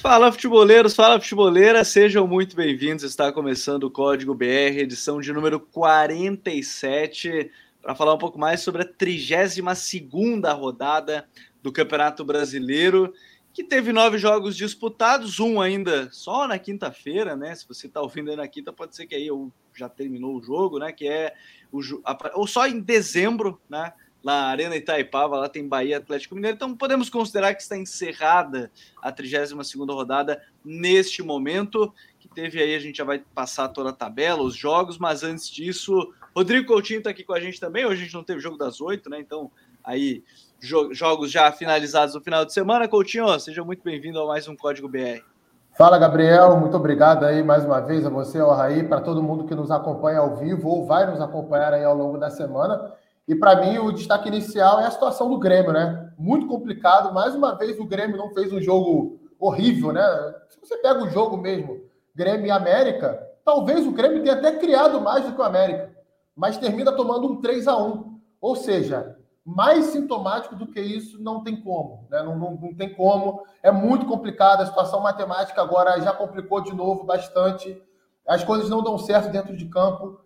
Fala futeboleiros, fala futeboleira, sejam muito bem-vindos. Está começando o Código BR, edição de número 47, para falar um pouco mais sobre a 32 rodada do Campeonato Brasileiro, que teve nove jogos disputados, um ainda só na quinta-feira, né? Se você está ouvindo aí na quinta, pode ser que aí já terminou o jogo, né? Que é o ou só em dezembro, né? Na Arena Itaipava, lá tem Bahia Atlético Mineiro. Então podemos considerar que está encerrada a 32 rodada neste momento, que teve aí, a gente já vai passar toda a tabela, os jogos, mas antes disso, Rodrigo Coutinho está aqui com a gente também. Hoje a gente não teve jogo das oito, né? Então, aí, jo jogos já finalizados no final de semana. Coutinho, seja muito bem-vindo a mais um Código BR. Fala, Gabriel. Muito obrigado aí mais uma vez a você, ao Raí, para todo mundo que nos acompanha ao vivo ou vai nos acompanhar aí ao longo da semana. E para mim, o destaque inicial é a situação do Grêmio, né? Muito complicado. Mais uma vez, o Grêmio não fez um jogo horrível, né? Se você pega o jogo mesmo, Grêmio e América, talvez o Grêmio tenha até criado mais do que o América, mas termina tomando um 3 a 1 Ou seja, mais sintomático do que isso não tem como, né? Não, não, não tem como. É muito complicado. A situação matemática agora já complicou de novo bastante. As coisas não dão certo dentro de campo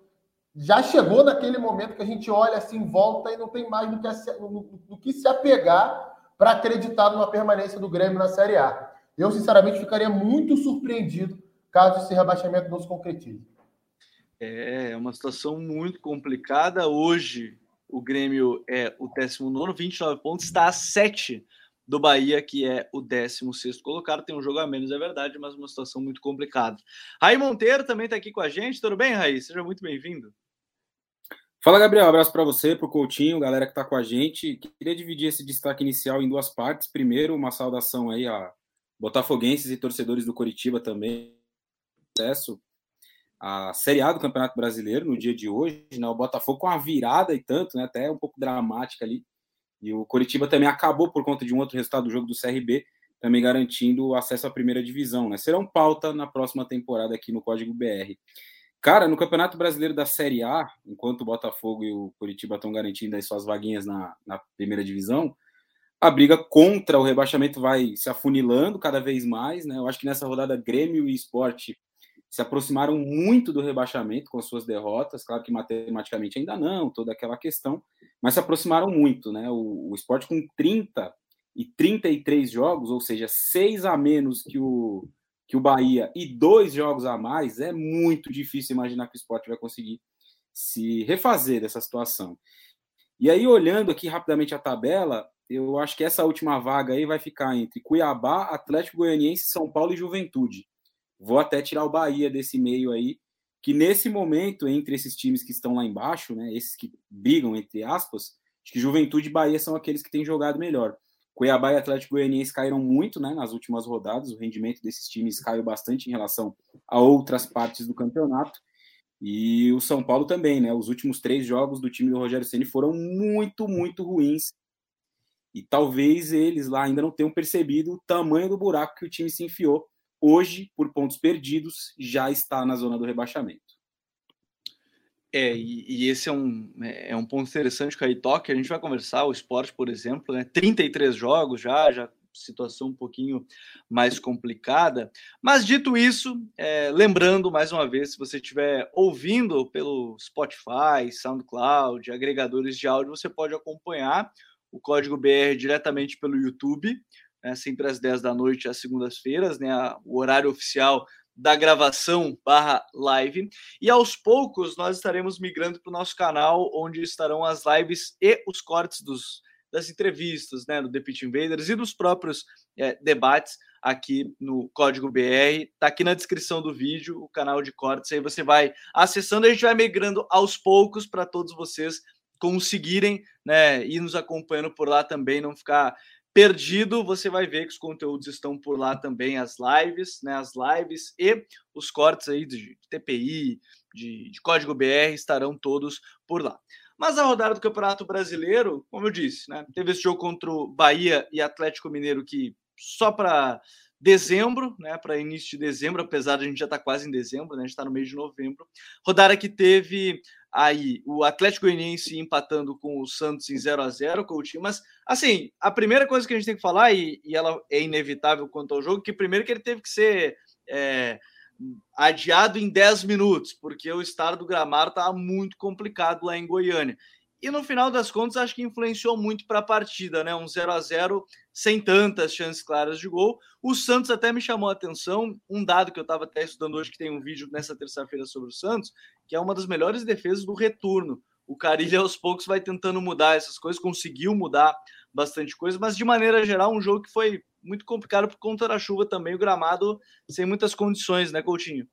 já chegou naquele momento que a gente olha assim, volta e não tem mais do que, no, no que se apegar para acreditar numa permanência do Grêmio na Série A. Eu, sinceramente, ficaria muito surpreendido caso esse rebaixamento não se concretize. É, é uma situação muito complicada. Hoje, o Grêmio é o 19, 29 pontos, está a 7 do Bahia, que é o 16 colocado. Tem um jogo a menos, é verdade, mas uma situação muito complicada. Raí Monteiro também está aqui com a gente. Tudo bem, Raí? Seja muito bem-vindo. Fala, Gabriel. Abraço para você, para o Coutinho, galera que está com a gente. Queria dividir esse destaque inicial em duas partes. Primeiro, uma saudação aí a botafoguenses e torcedores do Coritiba também. Acesso à Série A do Campeonato Brasileiro no dia de hoje. Né? O Botafogo com uma virada e tanto, né? até um pouco dramática ali. E o Coritiba também acabou por conta de um outro resultado do jogo do CRB, também garantindo o acesso à primeira divisão. Né? Serão pauta na próxima temporada aqui no Código BR. Cara, no Campeonato Brasileiro da Série A, enquanto o Botafogo e o Curitiba estão garantindo as suas vaguinhas na, na primeira divisão, a briga contra o rebaixamento vai se afunilando cada vez mais, né? Eu acho que nessa rodada Grêmio e Esporte se aproximaram muito do rebaixamento com suas derrotas, claro que matematicamente ainda não, toda aquela questão, mas se aproximaram muito, né? O, o Esporte com 30 e 33 jogos, ou seja, seis a menos que o que o Bahia e dois jogos a mais, é muito difícil imaginar que o esporte vai conseguir se refazer dessa situação. E aí, olhando aqui rapidamente a tabela, eu acho que essa última vaga aí vai ficar entre Cuiabá, Atlético Goianiense, São Paulo e Juventude. Vou até tirar o Bahia desse meio aí, que nesse momento, entre esses times que estão lá embaixo, né, esses que brigam, entre aspas, acho que Juventude e Bahia são aqueles que têm jogado melhor. Cuiabá e Atlético Goianiense caíram muito né, nas últimas rodadas, o rendimento desses times caiu bastante em relação a outras partes do campeonato. E o São Paulo também, né? Os últimos três jogos do time do Rogério Ceni foram muito, muito ruins. E talvez eles lá ainda não tenham percebido o tamanho do buraco que o time se enfiou. Hoje, por pontos perdidos, já está na zona do rebaixamento. É, e, e, esse é um, é, é um ponto interessante que aí toca. A gente vai conversar, o esporte, por exemplo, né? 33 jogos já, já situação um pouquinho mais complicada. Mas dito isso, é, lembrando mais uma vez, se você estiver ouvindo pelo Spotify, SoundCloud, agregadores de áudio, você pode acompanhar o Código BR diretamente pelo YouTube, né, sempre às 10 da noite, às segundas-feiras, né, o horário oficial da gravação barra live. E aos poucos nós estaremos migrando para o nosso canal, onde estarão as lives e os cortes dos, das entrevistas, né, do The Pitch Invaders e dos próprios é, debates aqui no Código BR. Tá aqui na descrição do vídeo o canal de cortes. Aí você vai acessando, a gente vai migrando aos poucos para todos vocês conseguirem, né, ir nos acompanhando por lá também, não ficar perdido, você vai ver que os conteúdos estão por lá também, as lives, né? As lives e os cortes aí de TPI, de, de código BR estarão todos por lá. Mas a rodada do Campeonato Brasileiro, como eu disse, né? Teve esse jogo contra o Bahia e Atlético Mineiro que só para dezembro, né, para início de dezembro, apesar de a gente já estar tá quase em dezembro, né, a gente está no mês de novembro. Rodada que teve aí o Atlético Goianiense empatando com o Santos em 0 a 0 com o time, mas assim, a primeira coisa que a gente tem que falar, e, e ela é inevitável quanto ao jogo, que primeiro que ele teve que ser é, adiado em 10 minutos, porque o estado do gramado estava muito complicado lá em Goiânia. E no final das contas, acho que influenciou muito para a partida, né? Um 0 a 0 sem tantas chances claras de gol. O Santos até me chamou a atenção, um dado que eu estava até estudando hoje, que tem um vídeo nessa terça-feira sobre o Santos, que é uma das melhores defesas do retorno. O Carilho aos poucos vai tentando mudar essas coisas, conseguiu mudar bastante coisa, mas de maneira geral, um jogo que foi muito complicado por conta da chuva também, o gramado sem muitas condições, né, Coutinho?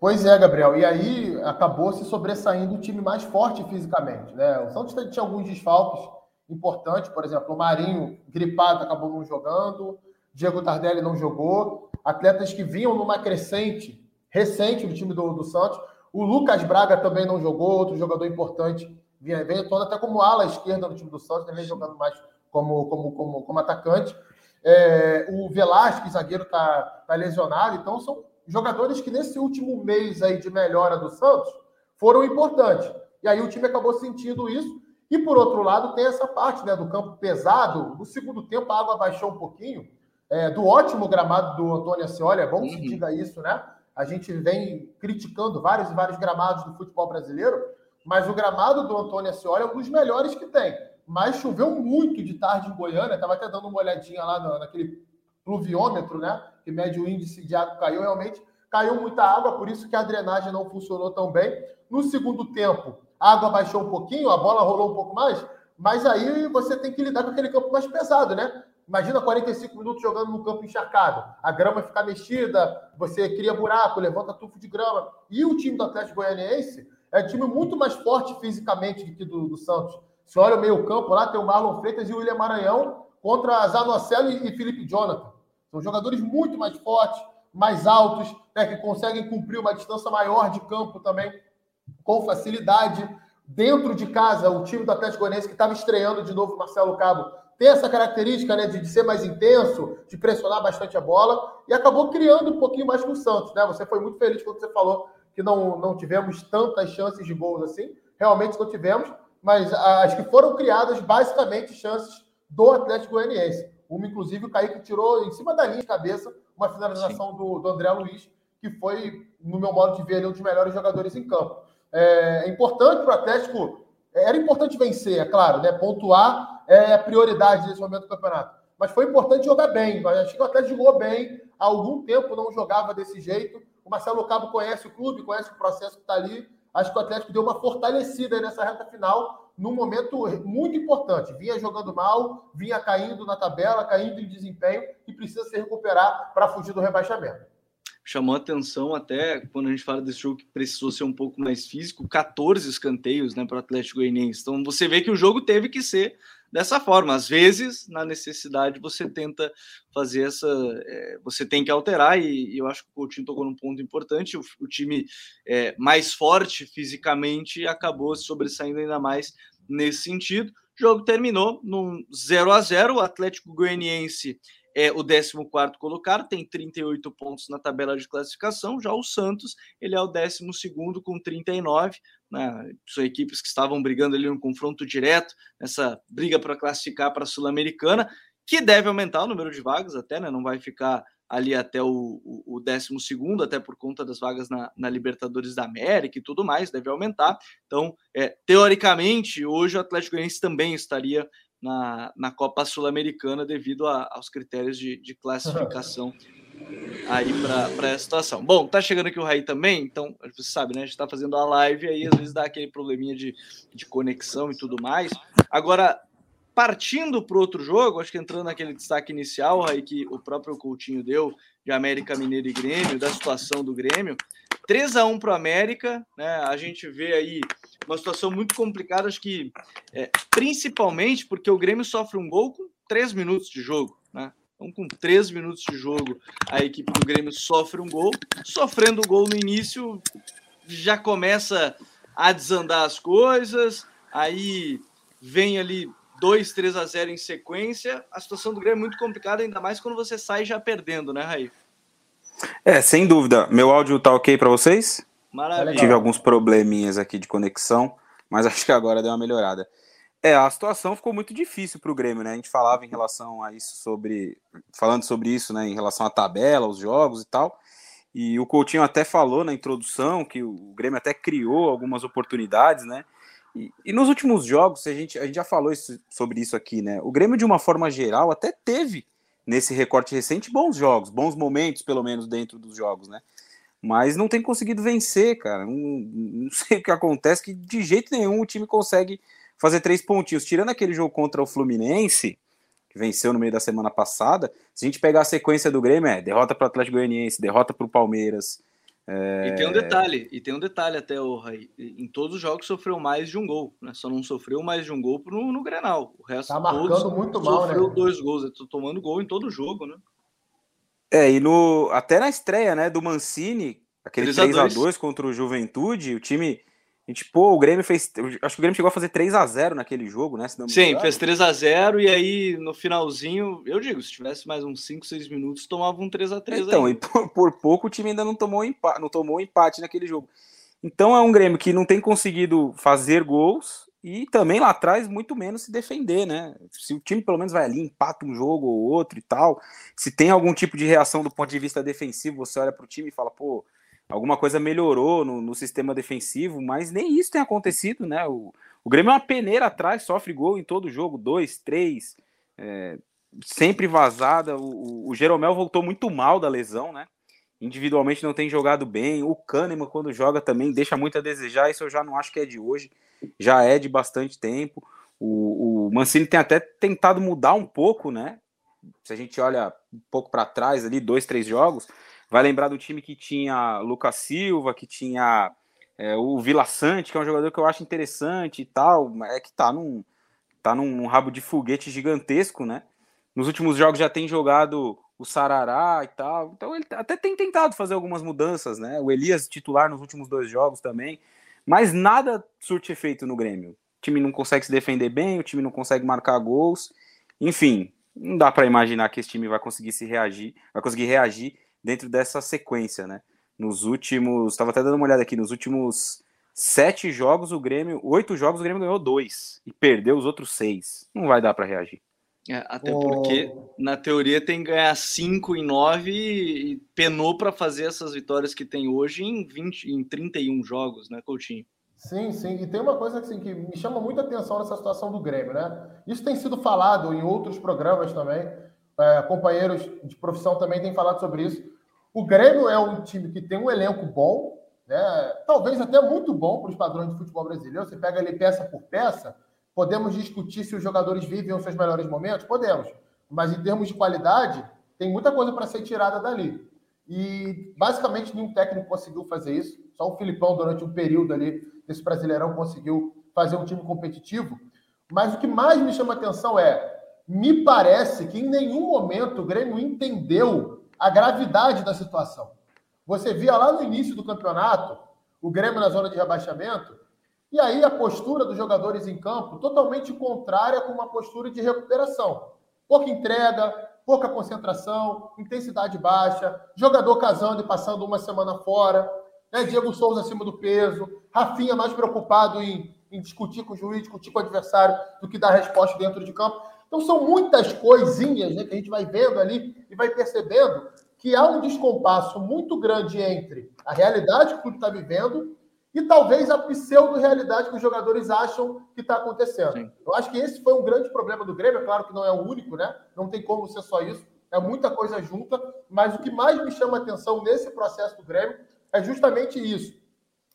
Pois é, Gabriel. E aí acabou se sobressaindo o time mais forte fisicamente. Né? O Santos tinha alguns desfalques importantes, por exemplo, o Marinho gripado acabou não jogando, Diego Tardelli não jogou, atletas que vinham numa crescente recente do time do, do Santos. O Lucas Braga também não jogou, outro jogador importante, vinha, veio todo até como ala esquerda no time do Santos, também jogando mais como, como, como, como atacante. É, o Velasquez, zagueiro, está tá lesionado, então são jogadores que nesse último mês aí de melhora do Santos foram importantes. E aí o time acabou sentindo isso. E por outro lado, tem essa parte né, do campo pesado. No segundo tempo, a água baixou um pouquinho. É, do ótimo gramado do Antônio Ascioli, é bom que se uhum. diga isso, né? A gente vem criticando vários e vários gramados do futebol brasileiro, mas o gramado do Antônio Ascioli é um dos melhores que tem. Mas choveu muito de tarde em Goiânia, estava até dando uma olhadinha lá naquele pluviômetro, né? Que mede o índice de água caiu, realmente caiu muita água, por isso que a drenagem não funcionou tão bem. No segundo tempo, a água baixou um pouquinho, a bola rolou um pouco mais, mas aí você tem que lidar com aquele campo mais pesado, né? Imagina 45 minutos jogando no campo encharcado, a grama ficar mexida, você cria buraco, levanta tufo de grama. E o time do Atlético Goianiense é um time muito mais forte fisicamente do que do, do Santos. Você olha o meio-campo lá, tem o Marlon Freitas e o William Maranhão contra Zanocelo e Felipe Jonathan. São jogadores muito mais fortes, mais altos, né, que conseguem cumprir uma distância maior de campo também com facilidade. Dentro de casa, o time do Atlético Goianiense, que estava estreando de novo Marcelo Cabo, tem essa característica né, de, de, ser mais intenso, de pressionar bastante a bola, e acabou criando um pouquinho mais com o Santos. Né? Você foi muito feliz quando você falou que não, não tivemos tantas chances de gols assim. Realmente não tivemos, mas as que foram criadas, basicamente, chances do Atlético Goianiense. Uma, inclusive, o Kaique tirou em cima da linha de cabeça uma finalização do, do, André Luiz, que foi, no meu modo de ver, um dos melhores jogadores em campo. É, é importante para o Atlético, era importante vencer, é claro, né? Pontuar é a prioridade nesse momento do campeonato. Mas foi importante jogar bem. Acho que o Atlético jogou bem. Há algum tempo não jogava desse jeito. O Marcelo Cabo conhece o clube, conhece o processo que está ali. Acho que o Atlético deu uma fortalecida nessa reta final num momento muito importante. Vinha jogando mal, vinha caindo na tabela, caindo em desempenho e precisa se recuperar para fugir do rebaixamento. Chamou atenção até quando a gente fala desse jogo que precisou ser um pouco mais físico, 14 escanteios né, para o Atlético Goianiense. Então você vê que o jogo teve que ser dessa forma. Às vezes, na necessidade, você tenta fazer essa. É, você tem que alterar, e, e, eu acho que o Coutinho tocou num ponto importante. O, o time é, mais forte fisicamente acabou se sobressaindo ainda mais nesse sentido. O jogo terminou num 0 a 0 O Atlético Goianiense é o 14 colocado, tem 38 pontos na tabela de classificação. Já o Santos, ele é o 12 com 39. Né? São equipes que estavam brigando ali no confronto direto, nessa briga para classificar para a Sul-Americana, que deve aumentar o número de vagas até, né? não vai ficar ali até o, o, o 12, até por conta das vagas na, na, Libertadores da América e tudo mais, deve aumentar. Então, é, teoricamente, hoje o Atlético Goianiense também estaria na, na Copa Sul-Americana devido a, aos critérios de, de classificação aí para essa situação. Bom, tá chegando aqui o Raí também, então você sabe, né? A gente tá fazendo a live aí, às vezes dá aquele probleminha de, de conexão e tudo mais. Agora, partindo para outro jogo, acho que entrando naquele destaque inicial aí que o próprio Coutinho deu de América Mineiro e Grêmio, da situação do Grêmio, 3 a 1 para o América, né? A gente vê aí uma situação muito complicada, acho que é, principalmente porque o Grêmio sofre um gol com 3 minutos de jogo, né? Então, com 3 minutos de jogo, a equipe do Grêmio sofre um gol. Sofrendo o gol no início, já começa a desandar as coisas. Aí vem ali 2, 3 a 0 em sequência. A situação do Grêmio é muito complicada, ainda mais quando você sai já perdendo, né, Raí? É, sem dúvida. Meu áudio tá ok para vocês? Maravilha. Tive alguns probleminhas aqui de conexão, mas acho que agora deu uma melhorada. É, a situação ficou muito difícil para o Grêmio, né? A gente falava em relação a isso sobre. Falando sobre isso, né? Em relação à tabela, os jogos e tal. E o Coutinho até falou na introdução que o Grêmio até criou algumas oportunidades, né? E, e nos últimos jogos, a gente, a gente já falou isso, sobre isso aqui, né? O Grêmio, de uma forma geral, até teve nesse recorte recente bons jogos, bons momentos, pelo menos, dentro dos jogos, né? Mas não tem conseguido vencer, cara. Não, não sei o que acontece, que de jeito nenhum o time consegue fazer três pontinhos. Tirando aquele jogo contra o Fluminense, que venceu no meio da semana passada, se a gente pegar a sequência do Grêmio, é derrota para o Atlético Goianiense, derrota para o Palmeiras. É... E tem um detalhe, e tem um detalhe até, o Rai. Em todos os jogos sofreu mais de um gol, né? Só não sofreu mais de um gol no, no Grenal. O resto tá marcando muito mal, sofreu né? dois gols. Eu tô tomando gol em todo jogo, né? É, e no, até na estreia, né, do Mancini, aquele 3 a 2 contra o Juventude, o time e, tipo, o Grêmio fez. Acho que o Grêmio chegou a fazer 3 a 0 naquele jogo, né? Sim, fez 3 a 0 e aí no finalzinho, eu digo, se tivesse mais uns 5, 6 minutos, tomava um 3 a 3 Então, aí. e por, por, pouco o time ainda não tomou empate, não tomou empate naquele jogo. Então é um Grêmio que não tem conseguido fazer gols e também lá atrás muito menos se defender, né? Se o time pelo menos vai ali, empata um jogo ou outro e tal, se tem algum tipo de reação do ponto de vista defensivo, você olha para o time e fala, pô, alguma coisa melhorou no, no, sistema defensivo, mas nem isso tem acontecido, né? O, o Grêmio é uma peneira atrás, sofre gol em todo jogo, dois, três, é, sempre vazada. O, o, Jeromel voltou muito mal da lesão, né? Individualmente não tem jogado bem. O Kahneman, quando joga, também deixa muito a desejar. Isso eu já não acho que é de hoje, já é de bastante tempo. O, o Mancini tem até tentado mudar um pouco, né? Se a gente olha um pouco para trás ali, dois, três jogos, vai lembrar do time que tinha Lucas Silva, que tinha é, o Vila Sante, que é um jogador que eu acho interessante e tal, é que tá num, tá num rabo de foguete gigantesco, né? Nos últimos jogos já tem jogado o Sarará e tal, então ele até tem tentado fazer algumas mudanças, né? O Elias titular nos últimos dois jogos também, mas nada surte efeito no Grêmio. O time não consegue se defender bem, o time não consegue marcar gols, enfim, não dá para imaginar que esse time vai conseguir se reagir, vai conseguir reagir dentro dessa sequência, né? Nos últimos, estava até dando uma olhada aqui, nos últimos sete jogos o Grêmio, oito jogos o Grêmio ganhou dois e perdeu os outros seis. Não vai dar para reagir. É, até porque na teoria tem que ganhar cinco em nove e penou para fazer essas vitórias que tem hoje em 20, em 31 jogos, né, Coutinho? Sim, sim. E tem uma coisa assim, que me chama muita atenção nessa situação do Grêmio, né? Isso tem sido falado em outros programas também é, companheiros de profissão também têm falado sobre isso. O Grêmio é um time que tem um elenco bom, né? talvez até muito bom para os padrões de futebol brasileiro. Você pega ali peça por peça, podemos discutir se os jogadores vivem os seus melhores momentos? Podemos. Mas em termos de qualidade, tem muita coisa para ser tirada dali. E basicamente nenhum técnico conseguiu fazer isso. Só o Filipão, durante um período ali desse Brasileirão, conseguiu fazer um time competitivo. Mas o que mais me chama atenção é me parece que em nenhum momento o Grêmio entendeu a gravidade da situação. Você via lá no início do campeonato o Grêmio na zona de rebaixamento, e aí a postura dos jogadores em campo totalmente contrária com uma postura de recuperação. Pouca entrega, pouca concentração, intensidade baixa, jogador casando e passando uma semana fora, né? Diego Souza acima do peso, Rafinha mais preocupado em, em discutir com o juiz, discutir com o adversário, do que dar resposta dentro de campo. Então, são muitas coisinhas né, que a gente vai vendo ali e vai percebendo que há um descompasso muito grande entre a realidade que o clube está vivendo e talvez a pseudo-realidade que os jogadores acham que está acontecendo. Sim. Eu acho que esse foi um grande problema do Grêmio, é claro que não é o único, né? Não tem como ser só isso, é muita coisa junta, mas o que mais me chama a atenção nesse processo do Grêmio é justamente isso.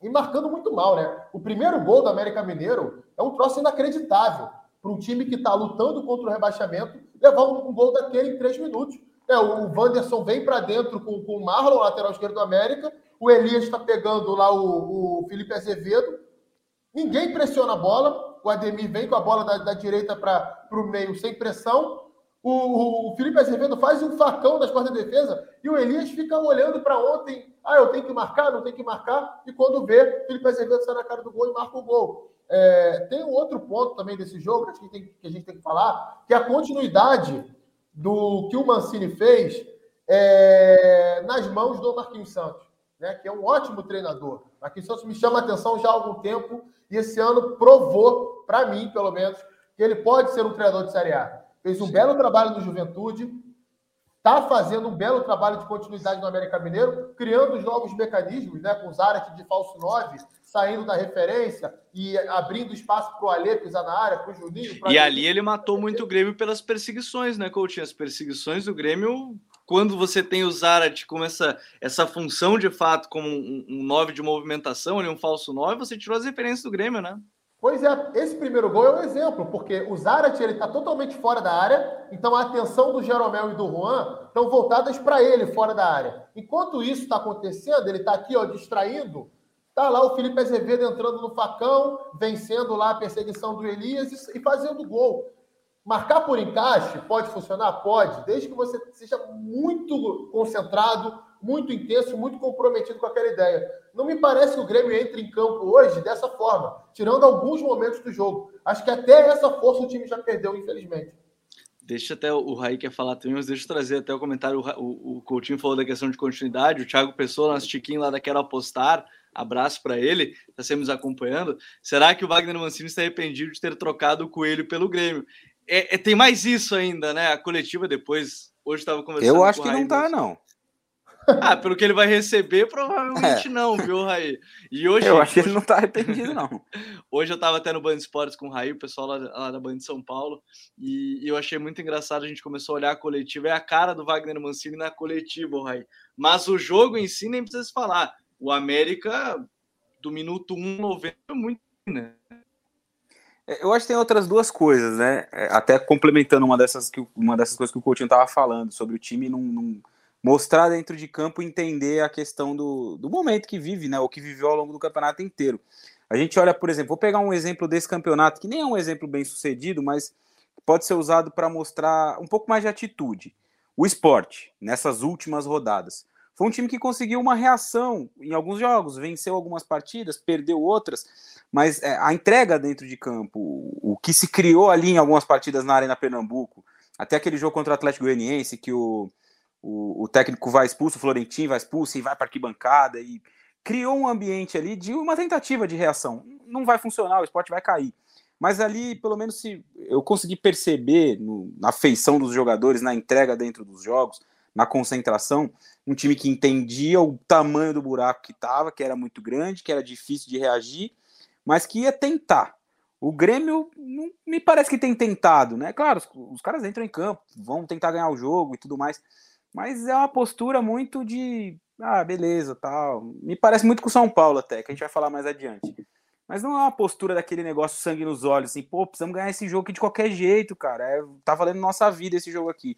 E marcando muito mal, né? O primeiro gol do América Mineiro é um troço inacreditável para um time que está lutando contra o rebaixamento levar um, um, gol daquele em três minutos. É, o Wanderson vem para dentro com, com o Marlon, lateral esquerdo do América. O Elias está pegando lá o, o, Felipe Azevedo. Ninguém pressiona a bola. O Ademir vem com a bola da, da direita para o meio sem pressão. O, o, Felipe Azevedo faz um facão das costas da defesa e o Elias fica olhando para ontem. Ah, eu tenho que marcar, não tenho que marcar. E quando vê, o Felipe Azevedo sai na cara do gol e marca o gol. É, tem um outro ponto também desse jogo que tem, que a gente tem que falar, que é a continuidade do que o Mancini fez é, nas mãos do Marquinhos Santos. Né, que é um ótimo treinador. Aqui Santos me chama a atenção já há algum tempo e esse ano provou, para mim, pelo menos, que ele pode ser um treinador de Série A. Fez um Sim. belo trabalho no Juventude, está fazendo um belo trabalho de continuidade no América Mineiro, criando os novos mecanismos, né, com o Zarat de falso 9, saindo da referência e abrindo espaço para o Alê pisar na área, para o Juninho. E ali ele matou muito o Grêmio pelas perseguições, né, Coutinho? As perseguições do Grêmio quando você tem o Zarat como essa, essa função de fato, como um, um 9 de movimentação, ali, um falso 9, você tirou as referências do Grêmio, né? Pois é, esse primeiro gol é um exemplo, porque o Zarat ele está totalmente fora da área, então a atenção do Jeromel e do Juan estão voltadas para ele fora da área. Enquanto isso está acontecendo, ele está aqui ó, distraindo, está lá o Felipe Azevedo entrando no facão, vencendo lá a perseguição do Elias e fazendo gol. Marcar por encaixe pode funcionar? Pode, desde que você seja muito concentrado, muito intenso, muito comprometido com aquela ideia. Não me parece que o Grêmio entre em campo hoje dessa forma, tirando alguns momentos do jogo. Acho que até essa força o time já perdeu, infelizmente. Deixa até o Raí quer falar também, mas deixa eu trazer até o comentário. O, o Coutinho falou da questão de continuidade, o Thiago Pessoa, nosso Tiquinho lá da Quero Apostar, abraço para ele, está sempre nos acompanhando. Será que o Wagner Mancini está arrependido de ter trocado o Coelho pelo Grêmio? É, é, tem mais isso ainda, né? A coletiva depois. Hoje estava conversando. Eu acho que não tá, não. Ah, pelo que ele vai receber, provavelmente é. não, viu, Raí? E hoje, eu acho que ele não tá arrependido, não. hoje eu estava até no Band Esportes com o Raí, o pessoal lá, lá da Band de São Paulo, e, e, eu achei muito engraçado. A gente começou a olhar a coletiva, é a cara do Wagner Mancini na coletiva, Raí. Mas o jogo em si nem precisa se falar. O América, do minuto 1, 90, é muito, né? É, eu acho que tem outras duas coisas, né? É, até complementando uma dessas, que, uma dessas coisas que o Coutinho estava falando, sobre o time não, não, mostrar dentro de campo entender a questão do, do momento que vive, né? Ou que viveu ao longo do campeonato inteiro. A gente olha, por exemplo, vou pegar um exemplo desse campeonato, que nem é um exemplo bem sucedido, mas pode ser usado para mostrar um pouco mais de atitude. O esporte, nessas últimas rodadas. Foi um time que conseguiu uma reação em alguns jogos, venceu algumas partidas, perdeu outras, mas é, a entrega dentro de campo, o que se criou ali em algumas partidas na Arena Pernambuco, até aquele jogo contra o Atlético Goianiense, que o, o, o técnico vai expulso, o Florentino vai expulso e vai para arquibancada, e criou um ambiente ali de uma tentativa de reação. Não vai funcionar, o esporte vai cair. Mas ali, pelo menos, se eu consegui perceber no, na feição dos jogadores, na entrega dentro dos jogos, na concentração, um time que entendia o tamanho do buraco que estava, que era muito grande, que era difícil de reagir, mas que ia tentar. O Grêmio não me parece que tem tentado, né? Claro, os, os caras entram em campo, vão tentar ganhar o jogo e tudo mais, mas é uma postura muito de ah, beleza, tal. Me parece muito com o São Paulo até, que a gente vai falar mais adiante. Mas não é uma postura daquele negócio sangue nos olhos, assim, pô, precisamos ganhar esse jogo aqui de qualquer jeito, cara. É, tá valendo nossa vida esse jogo aqui.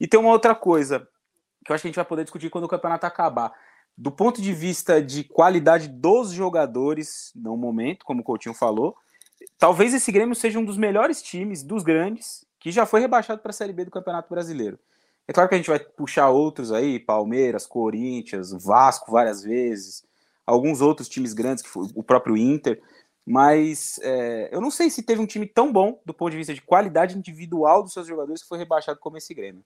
E tem uma outra coisa, que eu acho que a gente vai poder discutir quando o campeonato acabar. Do ponto de vista de qualidade dos jogadores no momento, como o Coutinho falou, talvez esse Grêmio seja um dos melhores times dos grandes que já foi rebaixado para a Série B do Campeonato Brasileiro. É claro que a gente vai puxar outros aí, Palmeiras, Corinthians, Vasco várias vezes, alguns outros times grandes, que foi o próprio Inter, mas é, eu não sei se teve um time tão bom do ponto de vista de qualidade individual dos seus jogadores que foi rebaixado como esse Grêmio.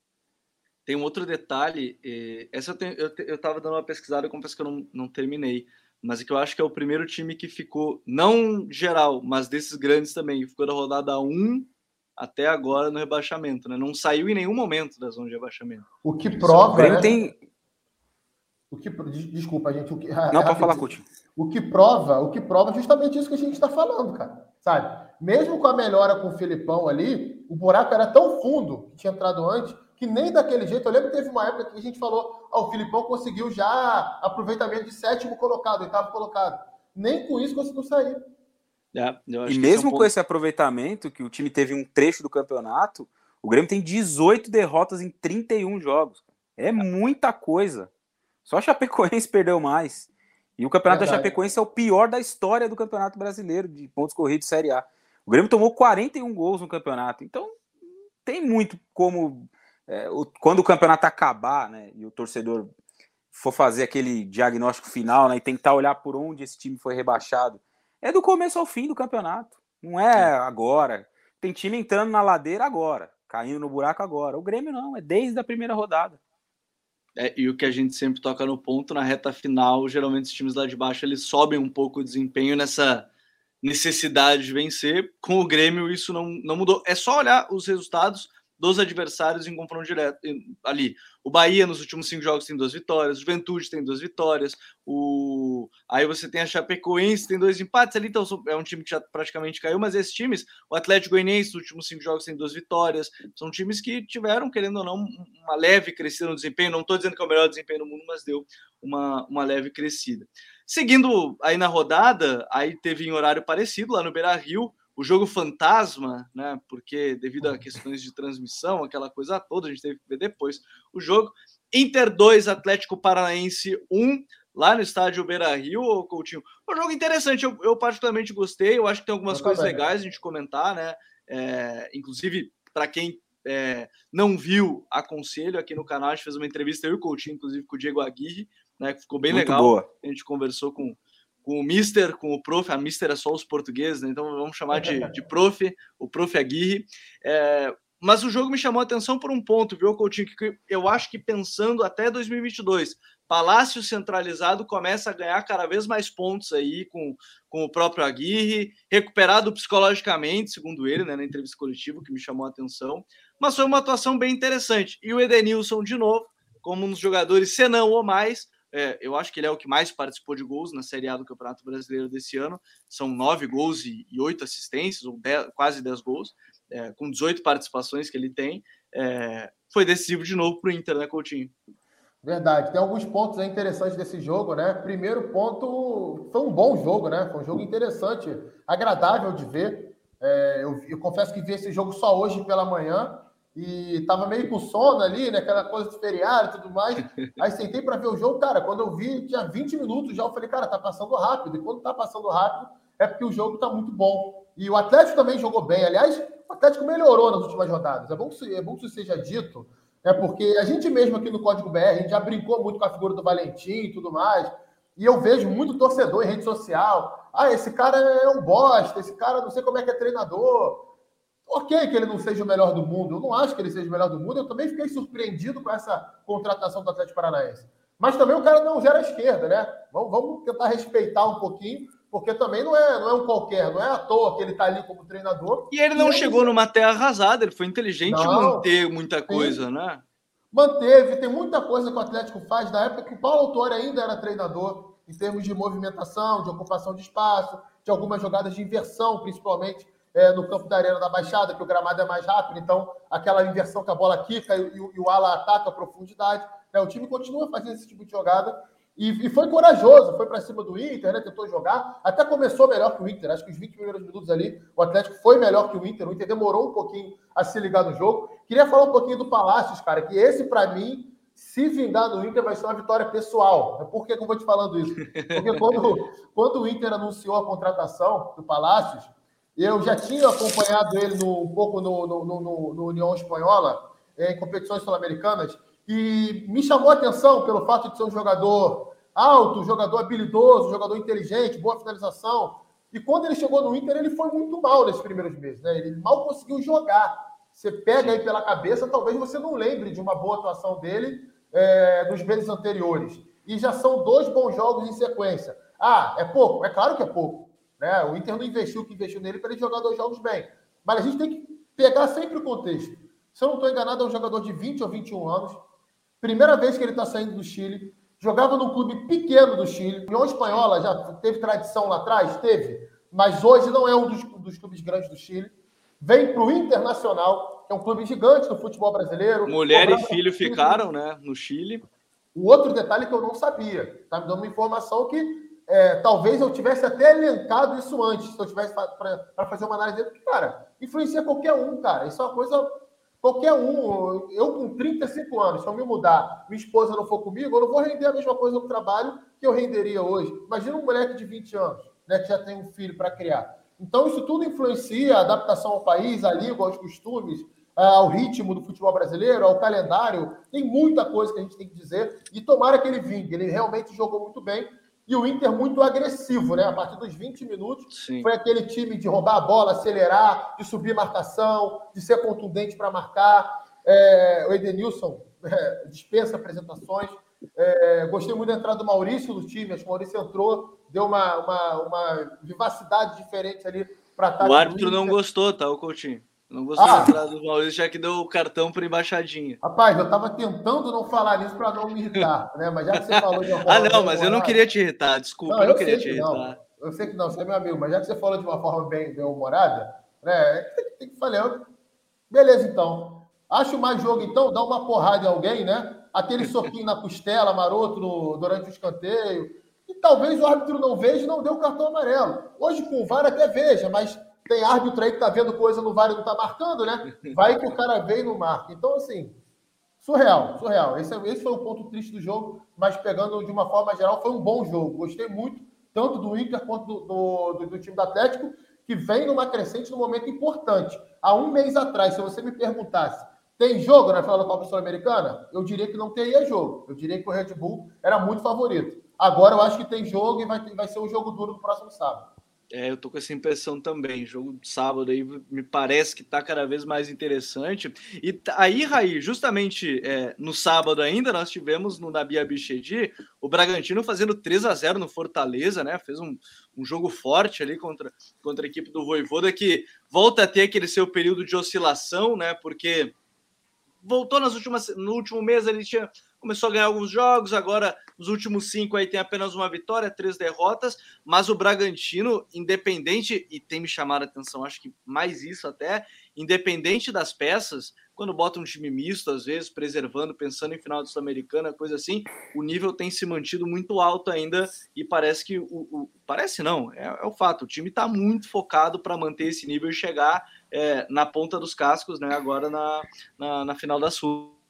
Tem um outro detalhe, eh, essa eu, tenho, eu, eu tava dando uma pesquisada, eu confesso que eu não, não terminei, mas é que eu acho que é o primeiro time que ficou, não geral, mas desses grandes também, ficou da rodada 1 até agora no rebaixamento, né? Não saiu em nenhum momento da zona de rebaixamento. O que prova, né? tem o que desculpa, gente, o que Não, pode falar, Coutinho. O que prova, o que prova justamente isso que a gente está falando, cara. Sabe? Mesmo com a melhora com o Filipão ali, o buraco era tão fundo que tinha entrado antes que nem daquele jeito. Eu lembro que teve uma época que a gente falou: oh, o Filipão conseguiu já aproveitamento de sétimo colocado, oitavo colocado. Nem com isso conseguiu sair. É, e mesmo com esse aproveitamento, que o time teve um trecho do campeonato, o Grêmio tem 18 derrotas em 31 jogos. É muita coisa. Só a Chapecoense perdeu mais. E o campeonato Verdade. da Chapecoense é o pior da história do Campeonato Brasileiro, de pontos corridos Série A. O Grêmio tomou 41 gols no campeonato. Então, tem muito como é, o, quando o campeonato acabar, né, e o torcedor for fazer aquele diagnóstico final, né, e tentar olhar por onde esse time foi rebaixado, é do começo ao fim do campeonato. Não é agora. Tem time entrando na ladeira agora, caindo no buraco agora. O Grêmio não, é desde a primeira rodada. É, e o que a gente sempre toca no ponto, na reta final, geralmente os times lá de baixo eles sobem um pouco o desempenho nessa necessidade de vencer. Com o Grêmio isso não, não mudou. É só olhar os resultados dos adversários em confronto direto ali. O Bahia nos últimos cinco jogos tem duas vitórias, o Juventude tem duas vitórias, o aí você tem a Chapecoense tem dois empates ali, então é um time que já praticamente caiu, mas esses times, o Atlético Goianiense nos últimos cinco jogos tem duas vitórias, são times que tiveram, querendo ou não, uma leve crescida no desempenho, não estou dizendo que é o melhor desempenho do mundo, mas deu uma, uma leve crescida. Seguindo aí na rodada, aí teve em horário parecido lá no Beira-Rio, o jogo fantasma, né? Porque devido a questões de transmissão, aquela coisa toda, a gente teve que ver depois o jogo. Inter 2, Atlético Paranaense 1, lá no estádio Beira Rio, Coutinho. Um jogo interessante, eu, eu particularmente gostei, eu acho que tem algumas coisas legais a gente comentar, né? É, inclusive, para quem é, não viu, aconselho aqui no canal, a gente fez uma entrevista, eu e o Coutinho, inclusive com o Diego Aguirre, né? Que ficou bem Muito legal. Boa. A gente conversou com com o Mister, com o Prof. A Mister é só os portugueses, né? então vamos chamar de, de Prof, o Prof. Aguirre. É, mas o jogo me chamou a atenção por um ponto, viu, Coutinho? Que eu acho que pensando até 2022, Palácio centralizado começa a ganhar cada vez mais pontos aí com, com o próprio Aguirre, recuperado psicologicamente, segundo ele, né, na entrevista coletiva, que me chamou a atenção. Mas foi uma atuação bem interessante. E o Edenilson, de novo, como um dos jogadores, se não ou mais, é, eu acho que ele é o que mais participou de gols na Série A do Campeonato Brasileiro desse ano. São nove gols e oito assistências, ou dez, quase dez gols, é, com 18 participações que ele tem. É, foi decisivo de novo para o Inter, né, Coutinho? Verdade. Tem alguns pontos interessantes desse jogo, né? Primeiro ponto, foi um bom jogo, né? Foi um jogo interessante, agradável de ver. É, eu, eu confesso que vi esse jogo só hoje pela manhã e tava meio com sono ali, né? Aquela coisa de feriado e tudo mais. Aí sentei para ver o jogo, cara. Quando eu vi, tinha 20 minutos já. Eu falei, cara, tá passando rápido. E quando tá passando rápido, é porque o jogo tá muito bom. E o Atlético também jogou bem. Aliás, o Atlético melhorou nas últimas rodadas. É bom que, é bom que isso seja dito, é porque a gente mesmo aqui no Código BR, a gente já brincou muito com a figura do Valentim e tudo mais. E eu vejo muito torcedor em rede social. Ah, esse cara é um bosta, esse cara não sei como é que é treinador Ok que ele não seja o melhor do mundo, eu não acho que ele seja o melhor do mundo, eu também fiquei surpreendido com essa contratação do Atlético Paranaense. Mas também o cara não gera a esquerda, né? Vamos, vamos, tentar respeitar um pouquinho, porque também não é, não é um qualquer, não é à toa que ele está ali como treinador. E ele não e chegou ele... numa terra arrasada, ele foi inteligente não, manter muita coisa, sim. né? Manteve, tem muita coisa que o Atlético faz da época que o Paulo Autori ainda era treinador, em termos de movimentação, de ocupação de espaço, de algumas jogadas de inversão, principalmente é, no campo da Arena da Baixada, que o gramado é mais rápido, então aquela inversão que a bola quica e, e, e o ala ataca a profundidade. Né? O time continua fazendo esse tipo de jogada e, e foi corajoso, foi para cima do Inter, né? tentou jogar, até começou melhor que o Inter. Acho que os 20 primeiros minutos ali, o Atlético foi melhor que o Inter. O Inter demorou um pouquinho a se ligar no jogo. Queria falar um pouquinho do Palácios, cara, que esse, para mim, se vingar no Inter, vai ser uma vitória pessoal. Por que, que eu vou te falando isso? Porque quando, quando o Inter anunciou a contratação do Palácios, eu já tinha acompanhado ele no, um pouco no, no, no, no União Espanhola, em competições sul-americanas, e me chamou a atenção pelo fato de ser um jogador alto, jogador habilidoso, jogador inteligente, boa finalização. E quando ele chegou no Inter, ele foi muito mal nesses primeiros meses. Né? Ele mal conseguiu jogar. Você pega aí pela cabeça, talvez você não lembre de uma boa atuação dele é, nos meses anteriores. E já são dois bons jogos em sequência. Ah, é pouco? É claro que é pouco. Né? O Inter não investiu o que investiu nele para ele jogar dois jogos bem. Mas a gente tem que pegar sempre o contexto. Se eu não estou enganado, é um jogador de 20 ou 21 anos. Primeira vez que ele está saindo do Chile. Jogava num clube pequeno do Chile. União Espanhola já teve tradição lá atrás? Teve. Mas hoje não é um dos, dos clubes grandes do Chile. Vem para o Internacional, que é um clube gigante do futebol brasileiro. Mulher e filho ficaram né, no Chile. O outro detalhe que eu não sabia. Está me dando uma informação que é, talvez eu tivesse até elencado isso antes, se eu tivesse para fazer uma análise dele, porque, cara, influencia qualquer um, cara. Isso é uma coisa. Qualquer um. Eu, com 35 anos, se eu me mudar, minha esposa não for comigo, eu não vou render a mesma coisa no trabalho que eu renderia hoje. Imagina um moleque de 20 anos, né, que já tem um filho para criar. Então, isso tudo influencia a adaptação ao país, à língua, aos costumes, ao ritmo do futebol brasileiro, ao calendário. Tem muita coisa que a gente tem que dizer. E tomara que ele vingue. Ele realmente jogou muito bem e o Inter muito agressivo, né? A partir dos 20 minutos, Sim. foi aquele time de roubar a bola, acelerar, de subir marcação, de ser contundente para marcar. É, o Edenilson, é, dispensa apresentações. É, gostei muito da entrada do Maurício do time. Acho que o Maurício entrou, deu uma, uma, uma vivacidade diferente ali para. O árbitro não gostou, tá, o Coutinho? Não gostou ah. da do Maurício, já que deu o cartão para embaixadinha. Rapaz, eu estava tentando não falar nisso para não me irritar, né? Mas já que você falou de uma forma. ah, não, mas eu não queria te irritar, desculpa, não, eu não queria te irritar. Não. Eu sei que não, você é meu amigo, mas já que você falou de uma forma bem bem-humorada, né? Tem, tem que falar. Beleza, então. Acho mais jogo, então, dá uma porrada em alguém, né? Aquele soquinho na costela, maroto, no, durante o escanteio. E talvez o árbitro não veja e não dê o cartão amarelo. Hoje, com o VAR, até veja, mas tem árbitro aí que tá vendo coisa no VAR e não tá marcando, né? Vai que o cara vem e não marca. Então, assim, surreal, surreal. Esse, é, esse foi o ponto triste do jogo, mas pegando de uma forma geral, foi um bom jogo. Gostei muito, tanto do Inter quanto do, do, do, do time do Atlético, que vem numa crescente num momento importante. Há um mês atrás, se você me perguntasse, tem jogo na final da Copa Sul-Americana? Eu diria que não teria jogo. Eu diria que o Red Bull era muito favorito. Agora eu acho que tem jogo e vai, vai ser um jogo duro no próximo sábado. É, eu tô com essa impressão também. Jogo de sábado aí me parece que tá cada vez mais interessante. E aí, Raí, justamente é, no sábado ainda, nós tivemos no Nabi Abichedi o Bragantino fazendo 3 a 0 no Fortaleza, né? Fez um, um jogo forte ali contra, contra a equipe do Voivoda, que volta a ter aquele seu período de oscilação, né? Porque voltou nas últimas, no último mês ele tinha começou a ganhar alguns jogos, agora nos últimos cinco aí tem apenas uma vitória, três derrotas, mas o Bragantino, independente, e tem me chamado a atenção, acho que mais isso até, independente das peças, quando bota um time misto, às vezes, preservando, pensando em final de Sul-Americana, coisa assim, o nível tem se mantido muito alto ainda e parece que o. o parece não, é, é, o fato. O time está muito focado para manter esse nível e chegar é, na ponta dos cascos, né? Agora na, na, na final da Sul.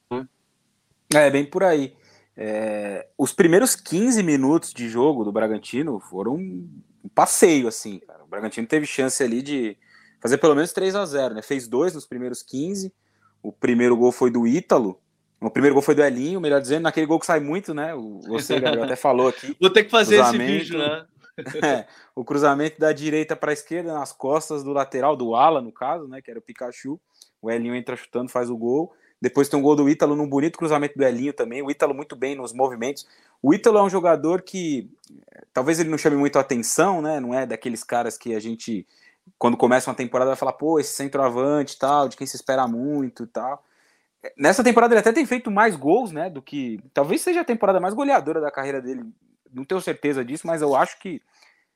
É, bem por aí. É, os primeiros 15 minutos de jogo do Bragantino foram um passeio, assim. Cara. O Bragantino teve chance ali de fazer pelo menos 3 a 0 né? Fez dois nos primeiros 15. O primeiro gol foi do Ítalo. O primeiro gol foi do Elinho, melhor dizendo, naquele gol que sai muito, né? Você, Gabriel, até falou aqui. Vou ter que fazer esse vídeo, né? é, o cruzamento da direita para a esquerda, nas costas do lateral, do Ala, no caso, né? Que era o Pikachu. O Elinho entra chutando, faz o gol. Depois tem um gol do Ítalo num bonito cruzamento do Elinho também. O Ítalo muito bem nos movimentos. O Ítalo é um jogador que talvez ele não chame muito atenção, né? Não é daqueles caras que a gente, quando começa uma temporada, vai falar, pô, esse centroavante tal, de quem se espera muito e tal. Nessa temporada ele até tem feito mais gols, né? Do que. Talvez seja a temporada mais goleadora da carreira dele. Não tenho certeza disso, mas eu acho que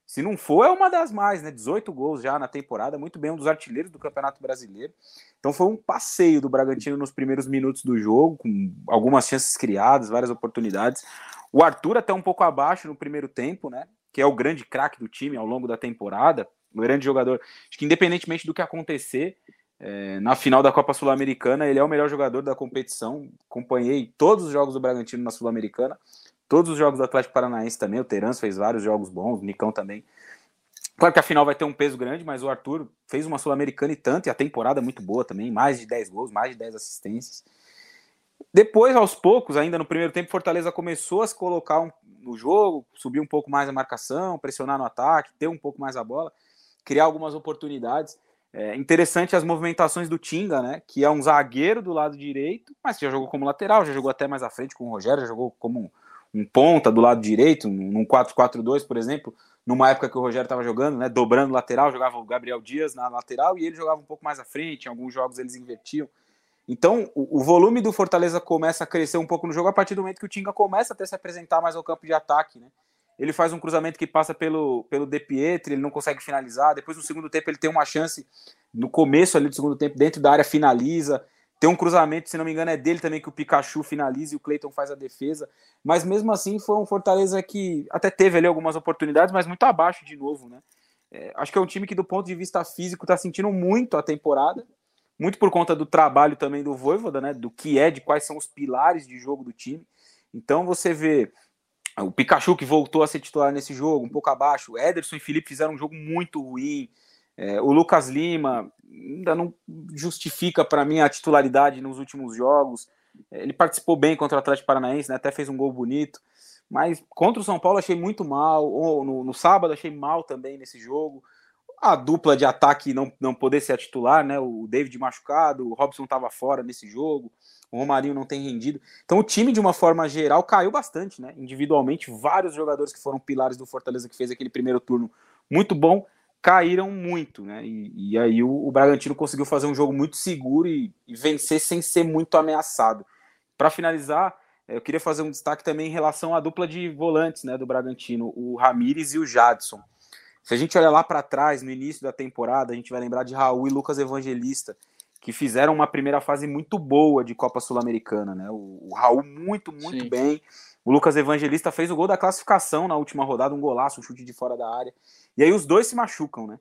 se não for, é uma das mais, né? 18 gols já na temporada, muito bem, um dos artilheiros do Campeonato Brasileiro. Então foi um passeio do Bragantino nos primeiros minutos do jogo, com algumas chances criadas, várias oportunidades. O Arthur até um pouco abaixo no primeiro tempo, né? Que é o grande craque do time ao longo da temporada, o grande jogador. Acho que independentemente do que acontecer, é, na final da Copa Sul-Americana, ele é o melhor jogador da competição. Acompanhei todos os jogos do Bragantino na Sul-Americana. Todos os jogos do Atlético Paranaense também, o Terans fez vários jogos bons, o Nicão também. Claro que a final vai ter um peso grande, mas o Arthur fez uma Sul-Americana e tanto, e a temporada é muito boa também, mais de 10 gols, mais de 10 assistências. Depois, aos poucos, ainda no primeiro tempo, Fortaleza começou a se colocar um, no jogo, subir um pouco mais a marcação, pressionar no ataque, ter um pouco mais a bola, criar algumas oportunidades. É interessante as movimentações do Tinga, né? Que é um zagueiro do lado direito, mas já jogou como lateral, já jogou até mais à frente com o Rogério, já jogou como um ponta do lado direito, num 4-4-2, por exemplo, numa época que o Rogério estava jogando, né, dobrando lateral, jogava o Gabriel Dias na lateral e ele jogava um pouco mais à frente, em alguns jogos eles invertiam. Então, o, o, volume do Fortaleza começa a crescer um pouco no jogo a partir do momento que o Tinga começa até se apresentar mais ao campo de ataque, né? Ele faz um cruzamento que passa pelo, pelo De Pietri, ele não consegue finalizar. Depois, no segundo tempo, ele tem uma chance no começo ali do segundo tempo, dentro da área, finaliza. Tem um cruzamento, se não me engano, é dele também que o Pikachu finaliza e o Cleiton faz a defesa. Mas mesmo assim foi um Fortaleza que até teve ali algumas oportunidades, mas muito abaixo de novo, né? É, acho que é um time que, do ponto de vista físico, está sentindo muito a temporada, muito por conta do trabalho também do Voivoda, né? Do que é, de quais são os pilares de jogo do time. Então você vê o Pikachu que voltou a ser titular nesse jogo, um pouco abaixo. O Ederson e Felipe fizeram um jogo muito ruim. É, o Lucas Lima ainda não justifica para mim a titularidade nos últimos jogos. É, ele participou bem contra o Atlético Paranaense, né, até fez um gol bonito. Mas contra o São Paulo achei muito mal. Ou no, no sábado achei mal também nesse jogo. a dupla de ataque não, não poder ser a titular, né? O David machucado, o Robson estava fora nesse jogo, o Romarinho não tem rendido. Então o time, de uma forma geral, caiu bastante, né? Individualmente, vários jogadores que foram pilares do Fortaleza que fez aquele primeiro turno muito bom, caíram muito, né? E, e aí o, o, Bragantino conseguiu fazer um jogo muito seguro e, e vencer sem ser muito ameaçado. Para finalizar, eu queria fazer um destaque também em relação à dupla de volantes, né, do Bragantino, o Ramires e o Jadson. Se a gente olhar lá para trás, no início da temporada, a gente vai lembrar de Raul e Lucas Evangelista, que fizeram uma primeira fase muito boa de Copa Sul-Americana, né? O, o, Raul muito, muito Sim. bem. O Lucas Evangelista fez o gol da classificação na última rodada, um golaço, um chute de fora da área. E aí os dois se machucam, né?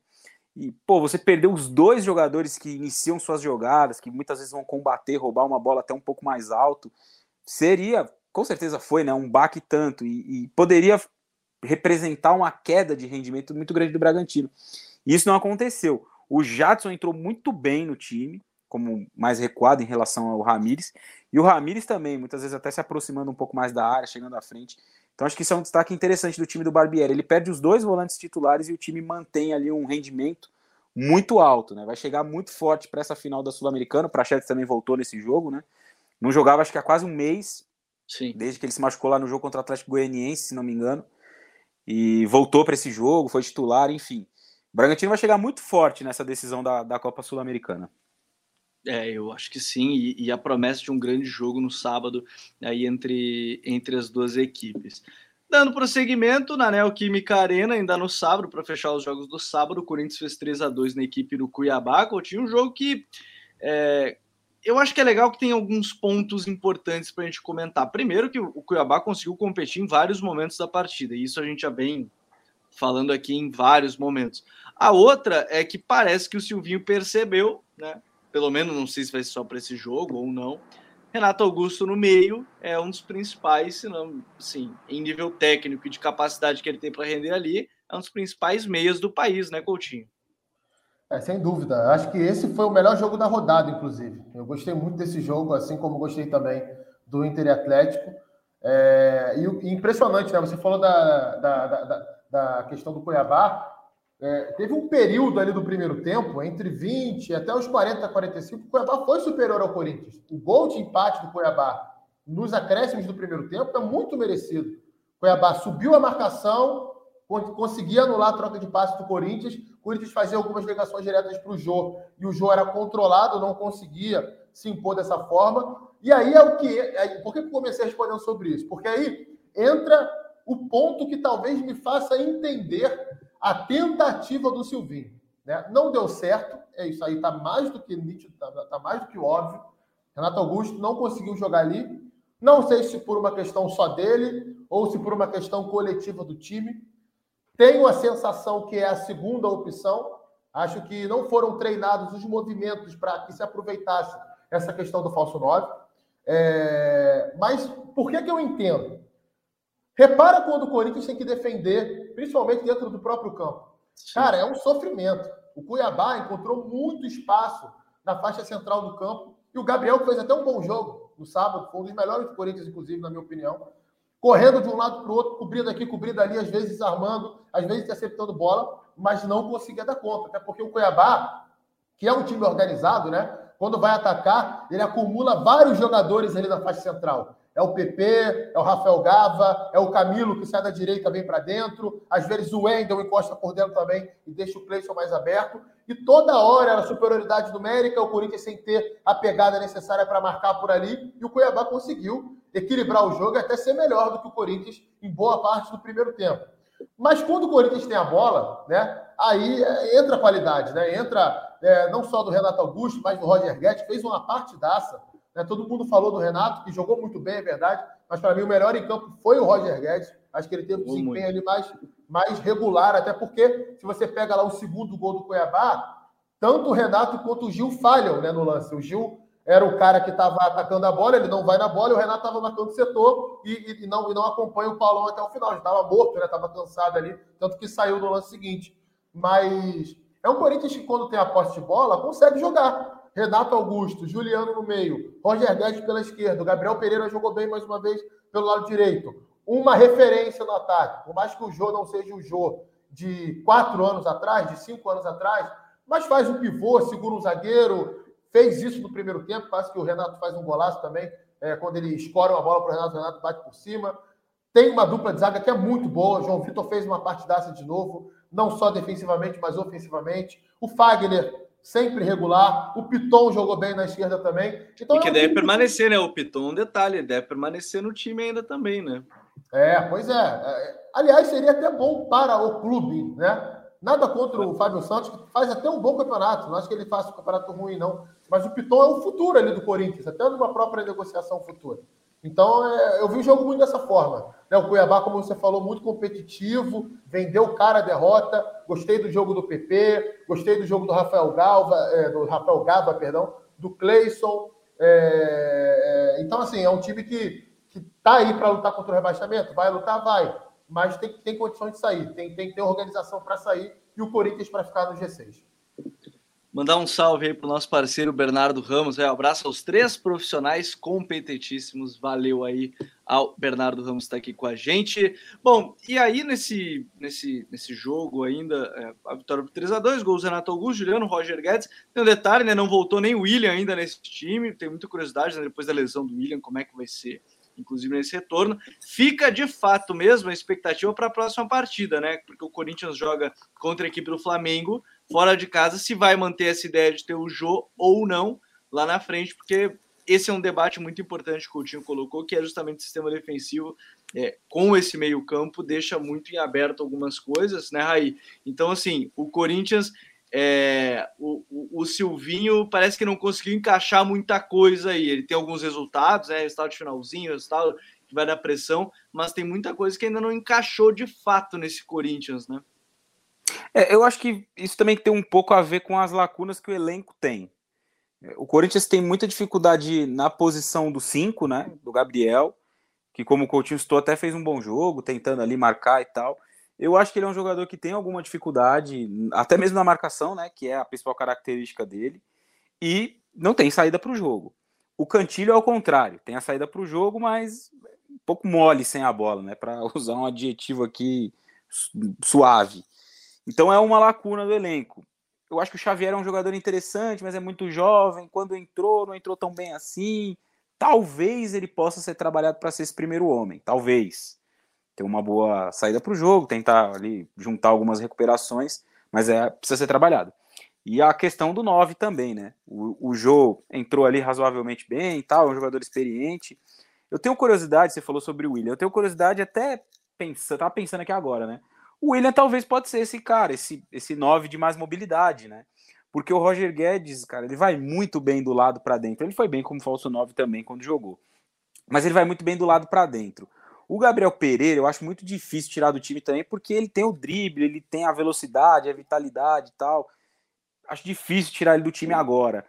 E, pô, você perdeu os dois jogadores que iniciam suas jogadas, que muitas vezes vão combater, roubar uma bola até um pouco mais alto. Seria, com certeza foi, né? Um baque tanto. E, e poderia representar uma queda de rendimento muito grande do Bragantino. E isso não aconteceu. O Jadson entrou muito bem no time, como mais recuado em relação ao Ramires. E o Ramires também, muitas vezes até se aproximando um pouco mais da área, chegando à frente. Então acho que isso é um destaque interessante do time do Barbieri. Ele perde os dois volantes titulares e o time mantém ali um rendimento muito alto, né? Vai chegar muito forte para essa final da Sul-Americana. O Prachetes também voltou nesse jogo, né? Não jogava acho que há quase um mês, Sim. desde que ele se machucou lá no jogo contra o Atlético Goianiense, se não me engano. E voltou para esse jogo, foi titular, enfim. O Bragantino vai chegar muito forte nessa decisão da, da Copa Sul-Americana. É, eu acho que sim, e, e, a promessa de um grande jogo no sábado aí entre, entre as duas equipes. Dando prosseguimento na Neoquímica Arena, ainda no sábado, para fechar os jogos do sábado, o Corinthians fez 3 a 2 na equipe do Cuiabá, tinha um jogo que é, eu acho que é legal que tem alguns pontos importantes para a gente comentar. Primeiro, que o Cuiabá conseguiu competir em vários momentos da partida, e isso a gente já vem falando aqui em vários momentos. A outra é que parece que o Silvinho percebeu, né? Pelo menos não sei se vai ser só para esse jogo ou não. Renato Augusto no meio é um dos principais, se não, sim, em nível técnico e de capacidade que ele tem para render ali, é um dos principais meias do país, né, Coutinho? É, sem dúvida. Acho que esse foi o melhor jogo da rodada, inclusive. Eu gostei muito desse jogo, assim como gostei também do Inter e Atlético. É, e, e, impressionante, né? Você falou da, da, da, da questão do Cuiabá. É, teve um período ali do primeiro tempo, entre 20 até os 40, 45, o Cuiabá foi superior ao Corinthians. O gol de empate do Cuiabá nos acréscimos do primeiro tempo é muito merecido. O Cuiabá subiu a marcação, conseguia anular a troca de passes do Corinthians, Corinthians fazia algumas ligações diretas para o Jô, e o Jô era controlado, não conseguia se impor dessa forma. E aí é o que. É, por que eu comecei respondendo sobre isso? Porque aí entra o ponto que talvez me faça entender a tentativa do Silvinho. Né? Não deu certo, é isso aí, está mais do que nítido, está tá mais do que óbvio. Renato Augusto não conseguiu jogar ali. Não sei se por uma questão só dele ou se por uma questão coletiva do time. Tenho a sensação que é a segunda opção. Acho que não foram treinados os movimentos para que se aproveitasse essa questão do falso 9. É... Mas por que, que eu entendo? Repara quando o Corinthians tem que defender, principalmente dentro do próprio campo. Cara, é um sofrimento. O Cuiabá encontrou muito espaço na faixa central do campo. E o Gabriel fez até um bom jogo no sábado, foi um dos melhores do Corinthians, inclusive, na minha opinião correndo de um lado para o outro, cobrindo aqui, cobrindo ali, às vezes armando, às vezes interceptando bola, mas não conseguia dar conta. Até porque o Cuiabá, que é um time organizado, né? Quando vai atacar, ele acumula vários jogadores ali na faixa central. É o PP, é o Rafael Gava, é o Camilo que sai da direita bem para dentro. Às vezes o Wendel encosta por dentro também e deixa o Cleison mais aberto. E toda hora era superioridade numérica, o Corinthians sem ter a pegada necessária para marcar por ali. E o Cuiabá conseguiu equilibrar o jogo e até ser melhor do que o Corinthians em boa parte do primeiro tempo. Mas quando o Corinthians tem a bola, né, aí é, entra a qualidade, né? Entra é, não só do Renato Augusto, mas do Roger Guedes, fez uma partidaça. Né? Todo mundo falou do Renato, que jogou muito bem, é verdade, mas para mim o melhor em campo foi o Roger Guedes. Acho que ele teve um desempenho muito. ali mais, mais regular, até porque se você pega lá o segundo gol do Cuiabá, tanto o Renato quanto o Gil falham né, no lance. O Gil era o cara que estava atacando a bola, ele não vai na bola, e o Renato estava marcando o setor e, e, não, e não acompanha o Paulão até o final. Já estava morto, estava cansado ali, tanto que saiu no lance seguinte. Mas é um Corinthians que, quando tem a posse de bola, consegue jogar. Renato Augusto, Juliano no meio, Roger Guedes pela esquerda, Gabriel Pereira jogou bem mais uma vez pelo lado direito. Uma referência no ataque, por mais que o Jô não seja o Jô, de quatro anos atrás, de cinco anos atrás, mas faz um pivô, segura um zagueiro, fez isso no primeiro tempo, quase que o Renato faz um golaço também, é, quando ele escora uma bola para o Renato, o Renato bate por cima. Tem uma dupla de zaga que é muito boa. João Vitor fez uma partidaça de novo, não só defensivamente, mas ofensivamente. O Fagner sempre regular. O Piton jogou bem na esquerda também. Então, e que é um deve permanecer, né? O Piton, um detalhe, deve permanecer no time ainda também, né? É, pois é. é. Aliás, seria até bom para o clube, né? Nada contra o Fábio Santos, que faz até um bom campeonato. Não acho que ele faça um campeonato ruim, não. Mas o Piton é o futuro ali do Corinthians, até numa própria negociação futura. Então, é, eu vi o jogo muito dessa forma. Né? O Cuiabá, como você falou, muito competitivo, vendeu cara a derrota. Gostei do jogo do PP, gostei do jogo do Rafael Galva, é, do Rafael Gava, perdão, do Cleison. É, é, então, assim, é um time que está aí para lutar contra o rebaixamento. Vai lutar, vai. Mas tem, tem condições de sair, tem, tem que ter organização para sair e o Corinthians para ficar no G6. Mandar um salve aí para o nosso parceiro Bernardo Ramos. É, um abraço aos três profissionais competentíssimos. Valeu aí ao Bernardo Ramos estar aqui com a gente. Bom, e aí nesse, nesse, nesse jogo ainda, é, a vitória por 3x2, gols Renato Augusto, Juliano, Roger Guedes. Tem um detalhe, né? Não voltou nem o William ainda nesse time. Tem muita curiosidade né, depois da lesão do William, como é que vai ser inclusive nesse retorno. Fica de fato mesmo a expectativa para a próxima partida, né? Porque o Corinthians joga contra a equipe do Flamengo fora de casa, se vai manter essa ideia de ter o Jô ou não lá na frente, porque esse é um debate muito importante que o Coutinho colocou, que é justamente o sistema defensivo é, com esse meio campo deixa muito em aberto algumas coisas, né, Raí? Então, assim, o Corinthians é, o, o, o, Silvinho parece que não conseguiu encaixar muita coisa aí. Ele tem alguns resultados, né? Resultado de finalzinho, resultado que vai dar pressão, mas tem muita coisa que ainda não encaixou de fato nesse Corinthians, né? É, eu acho que isso também tem um pouco a ver com as lacunas que o elenco tem. O Corinthians tem muita dificuldade na posição do 5, né? Do Gabriel, que como o Coutinho estou até fez um bom jogo, tentando ali marcar e tal. Eu acho que ele é um jogador que tem alguma dificuldade, até mesmo na marcação, né? Que é a principal característica dele, e não tem saída para o jogo. O Cantilho é o contrário, tem a saída para o jogo, mas um pouco mole sem a bola, né? Para usar um adjetivo aqui suave. Então é uma lacuna do elenco. Eu acho que o Xavier é um jogador interessante, mas é muito jovem. Quando entrou, não entrou tão bem assim. Talvez ele possa ser trabalhado para ser esse primeiro homem. Talvez ter uma boa saída para o jogo, tentar ali juntar algumas recuperações, mas é precisa ser trabalhado. E a questão do 9 também, né? O, o Jô entrou ali razoavelmente bem e tal, é um jogador experiente. Eu tenho curiosidade, você falou sobre o William, eu tenho curiosidade até pensar, tá pensando aqui agora, né? O William talvez pode ser esse cara, esse esse 9 de mais mobilidade, né? Porque o Roger Guedes, cara, ele vai muito bem do lado para dentro. Ele foi bem como falso 9 também quando jogou. Mas ele vai muito bem do lado para dentro. O Gabriel Pereira, eu acho muito difícil tirar do time também, porque ele tem o drible, ele tem a velocidade, a vitalidade e tal. Acho difícil tirar ele do time agora.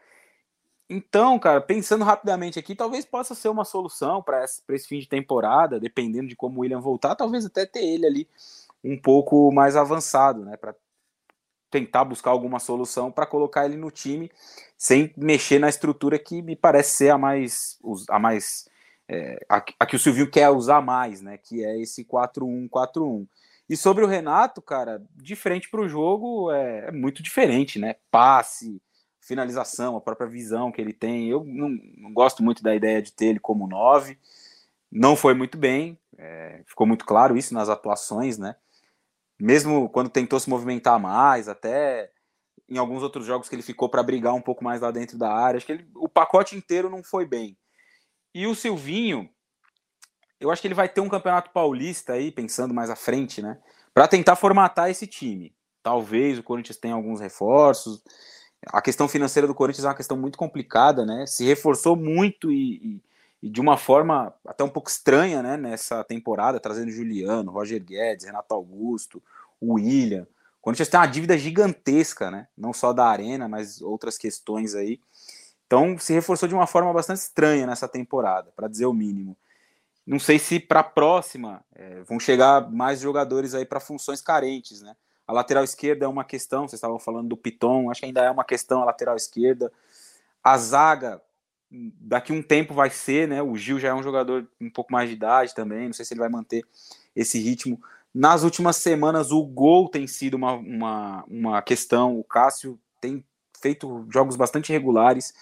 Então, cara, pensando rapidamente aqui, talvez possa ser uma solução para esse, esse fim de temporada, dependendo de como o William voltar, talvez até ter ele ali um pouco mais avançado, né, para tentar buscar alguma solução para colocar ele no time sem mexer na estrutura que me parece ser a mais a mais é, a, a, que o Silvio quer usar mais, né? Que é esse 4-1-4-1. E sobre o Renato, cara, de frente para o jogo é, é, muito diferente, né? Passe, finalização, a própria visão que ele tem. Eu não, não gosto muito da ideia de ter ele como 9. Não foi muito bem, é, ficou muito claro isso nas atuações, né? Mesmo quando tentou se movimentar mais, até em alguns outros jogos que ele ficou para brigar um pouco mais lá dentro da área, acho que ele, o pacote inteiro não foi bem. E o Silvinho, eu acho que ele vai ter um campeonato paulista aí, pensando mais à frente, né? Para tentar formatar esse time. Talvez o Corinthians tenha alguns reforços. A questão financeira do Corinthians é uma questão muito complicada, né? Se reforçou muito e, e, e de uma forma até um pouco estranha, né? Nessa temporada, trazendo Juliano, Roger Guedes, Renato Augusto, William. O Corinthians tem uma dívida gigantesca, né? Não só da arena, mas outras questões aí. Então se reforçou de uma forma bastante estranha nessa temporada, para dizer o mínimo. Não sei se para a próxima é, vão chegar mais jogadores aí para funções carentes, né? A lateral esquerda é uma questão, vocês estavam falando do Piton, acho que ainda é uma questão a lateral esquerda. A zaga, daqui um tempo vai ser, né? O Gil já é um jogador um pouco mais de idade também, não sei se ele vai manter esse ritmo. Nas últimas semanas, o gol tem sido uma, uma, uma questão. O Cássio tem feito jogos bastante regulares.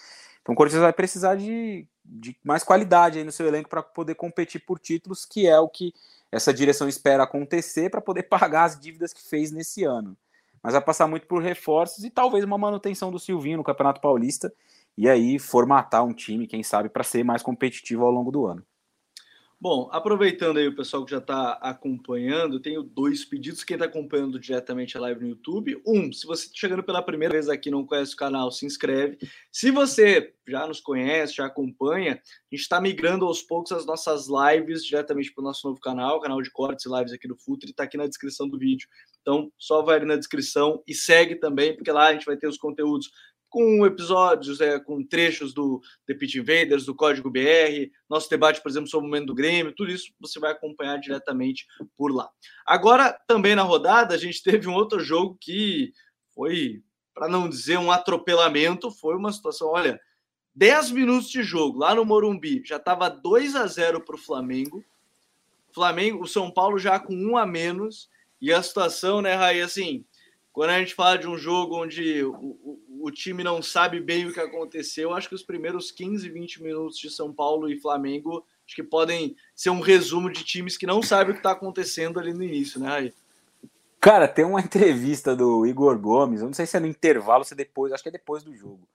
Então o Corinthians vai precisar de, de mais qualidade aí no seu elenco para poder competir por títulos, que é o que essa direção espera acontecer para poder pagar as dívidas que fez nesse ano. Mas vai passar muito por reforços e talvez uma manutenção do Silvinho no Campeonato Paulista e aí formatar um time, quem sabe, para ser mais competitivo ao longo do ano. Bom, aproveitando aí o pessoal que já está acompanhando, tenho dois pedidos. Quem está acompanhando diretamente a live no YouTube, um, se você está chegando pela primeira vez aqui não conhece o canal, se inscreve. Se você já nos conhece, já acompanha, a gente está migrando aos poucos as nossas lives diretamente para o nosso novo canal, canal de cortes e lives aqui do Futre, está aqui na descrição do vídeo. Então, só vai ali na descrição e segue também, porque lá a gente vai ter os conteúdos com episódios, é, com trechos do The Pit Invaders, do Código BR, nosso debate, por exemplo, sobre o momento do Grêmio, tudo isso você vai acompanhar diretamente por lá. Agora, também na rodada, a gente teve um outro jogo que foi, para não dizer um atropelamento, foi uma situação, olha, 10 minutos de jogo lá no Morumbi, já estava 2 a 0 para o Flamengo. Flamengo, o São Paulo já com um a menos, e a situação, né, Raí, assim, quando a gente fala de um jogo onde o, o, o, time não sabe bem o que aconteceu, acho que os primeiros 15, 20 minutos de São Paulo e Flamengo acho que podem ser um resumo de times que não sabem o que está acontecendo ali no início, né, Aí? Cara, tem uma entrevista do Igor Gomes, eu não sei se é no intervalo, se é depois, acho que é depois do jogo.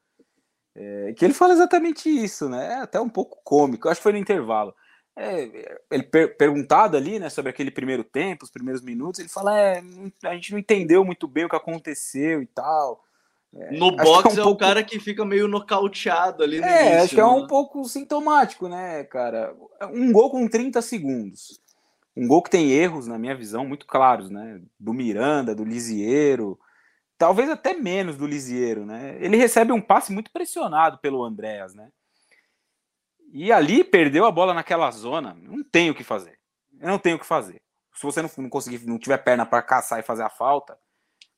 É, que ele fala exatamente isso, né? É até um pouco cômico, acho que foi no intervalo. É, ele per perguntado ali, né, sobre aquele primeiro tempo, os primeiros minutos, ele fala: é, a gente não entendeu muito bem o que aconteceu e tal. É, no box é, é, um o pouco... cara que fica meio nocauteado ali. é, início, acho que é um né? pouco sintomático, né, cara? Um gol com 30 segundos. Um gol que tem erros, na minha visão, muito claros, né? Do Miranda, do Lisieiro, talvez até menos do Lisieiro, né? Ele recebe um passe muito pressionado pelo Andréas, né? E ali perdeu a bola naquela zona. Não tem o que fazer. Eu não tenho o que fazer. Se você não, não conseguir, não tiver perna para caçar e fazer a falta,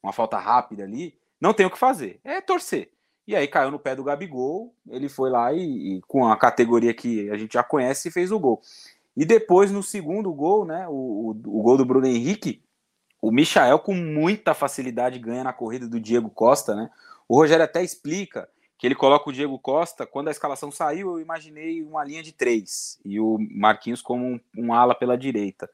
uma falta rápida ali, não tem o que fazer. É torcer. E aí caiu no pé do Gabigol. Ele foi lá e, e com a categoria que a gente já conhece, fez o gol. E depois, no segundo gol, né? O, o, o gol do Bruno Henrique, o Michael com muita facilidade ganha na corrida do Diego Costa, né? O Rogério até explica que ele coloca o Diego Costa. Quando a escalação saiu, eu imaginei uma linha de três e o Marquinhos como um, um ala pela direita.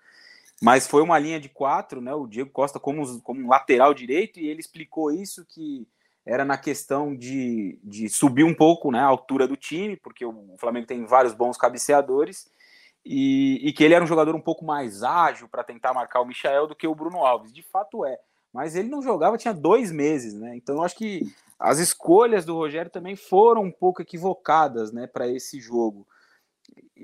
Mas foi uma linha de quatro, né? O Diego Costa como, como um lateral direito, e ele explicou isso que era na questão de, de subir um pouco né, a altura do time, porque o Flamengo tem vários bons cabeceadores, e, e que ele era um jogador um pouco mais ágil para tentar marcar o Michael do que o Bruno Alves. De fato é. Mas ele não jogava, tinha dois meses, né? Então acho que as escolhas do Rogério também foram um pouco equivocadas né, para esse jogo.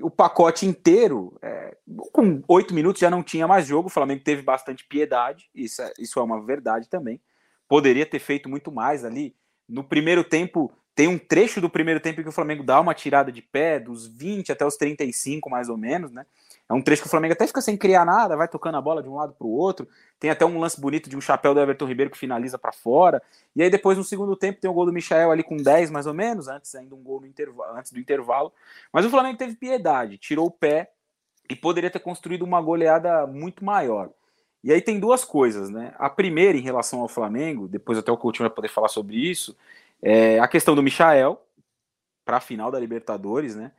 O pacote inteiro, é, com oito minutos já não tinha mais jogo, o Flamengo teve bastante piedade, isso é, isso é uma verdade também. Poderia ter feito muito mais ali. No primeiro tempo, tem um trecho do primeiro tempo que o Flamengo dá uma tirada de pé, dos 20 até os 35, mais ou menos, né? É um trecho que o Flamengo até fica sem criar nada, vai tocando a bola de um lado para o outro. Tem até um lance bonito de um chapéu do Everton Ribeiro que finaliza para fora. E aí depois no segundo tempo tem o gol do Michael ali com 10 mais ou menos, antes ainda um gol antes do intervalo. Mas o Flamengo teve piedade, tirou o pé e poderia ter construído uma goleada muito maior. E aí tem duas coisas, né? A primeira em relação ao Flamengo, depois até o Coutinho vai poder falar sobre isso, é a questão do Michael para a final da Libertadores, né?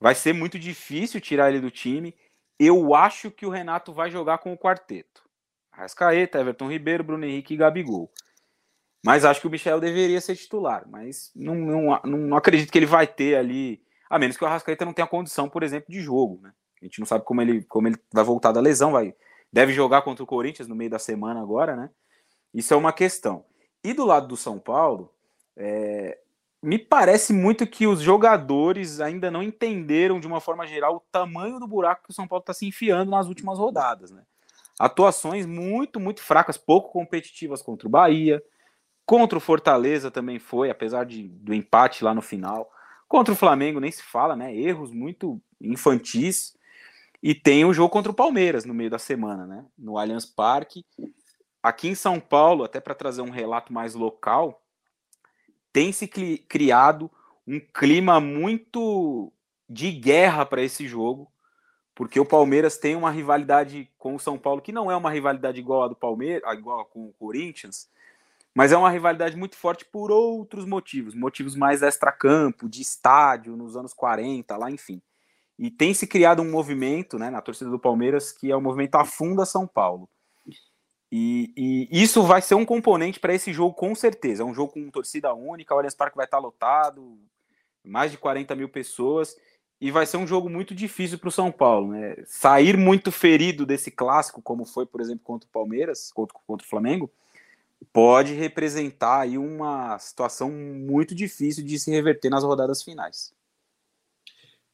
Vai ser muito difícil tirar ele do time. Eu acho que o Renato vai jogar com o quarteto. Rascaeta, Everton Ribeiro, Bruno Henrique e Gabigol. Mas acho que o Michel deveria ser titular. Mas não, não, não acredito que ele vai ter ali. A menos que o Arrascaeta não tenha condição, por exemplo, de jogo. Né? A gente não sabe como ele, como ele vai voltar da lesão. Vai, deve jogar contra o Corinthians no meio da semana agora, né? Isso é uma questão. E do lado do São Paulo, é, me parece muito que os jogadores ainda não entenderam de uma forma geral o tamanho do buraco que o São Paulo está se enfiando nas últimas rodadas, né? Atuações muito, muito fracas, pouco competitivas contra o Bahia, contra o Fortaleza também foi, apesar de, do empate lá no final. Contra o Flamengo nem se fala, né? Erros muito infantis. E tem o jogo contra o Palmeiras no meio da semana, né? No Allianz Parque. Aqui em São Paulo, até para trazer um relato mais local, tem se criado um clima muito de guerra para esse jogo, porque o Palmeiras tem uma rivalidade com o São Paulo que não é uma rivalidade igual a do Palmeiras, igual com o Corinthians, mas é uma rivalidade muito forte por outros motivos, motivos mais extra-campo, de estádio, nos anos 40, lá, enfim. E tem se criado um movimento né, na torcida do Palmeiras que é o movimento Afunda São Paulo. E, e isso vai ser um componente para esse jogo, com certeza. É um jogo com torcida única, o Allianz Parque vai estar lotado, mais de 40 mil pessoas, e vai ser um jogo muito difícil para o São Paulo. Né? Sair muito ferido desse clássico, como foi, por exemplo, contra o Palmeiras, contra, contra o Flamengo, pode representar aí uma situação muito difícil de se reverter nas rodadas finais.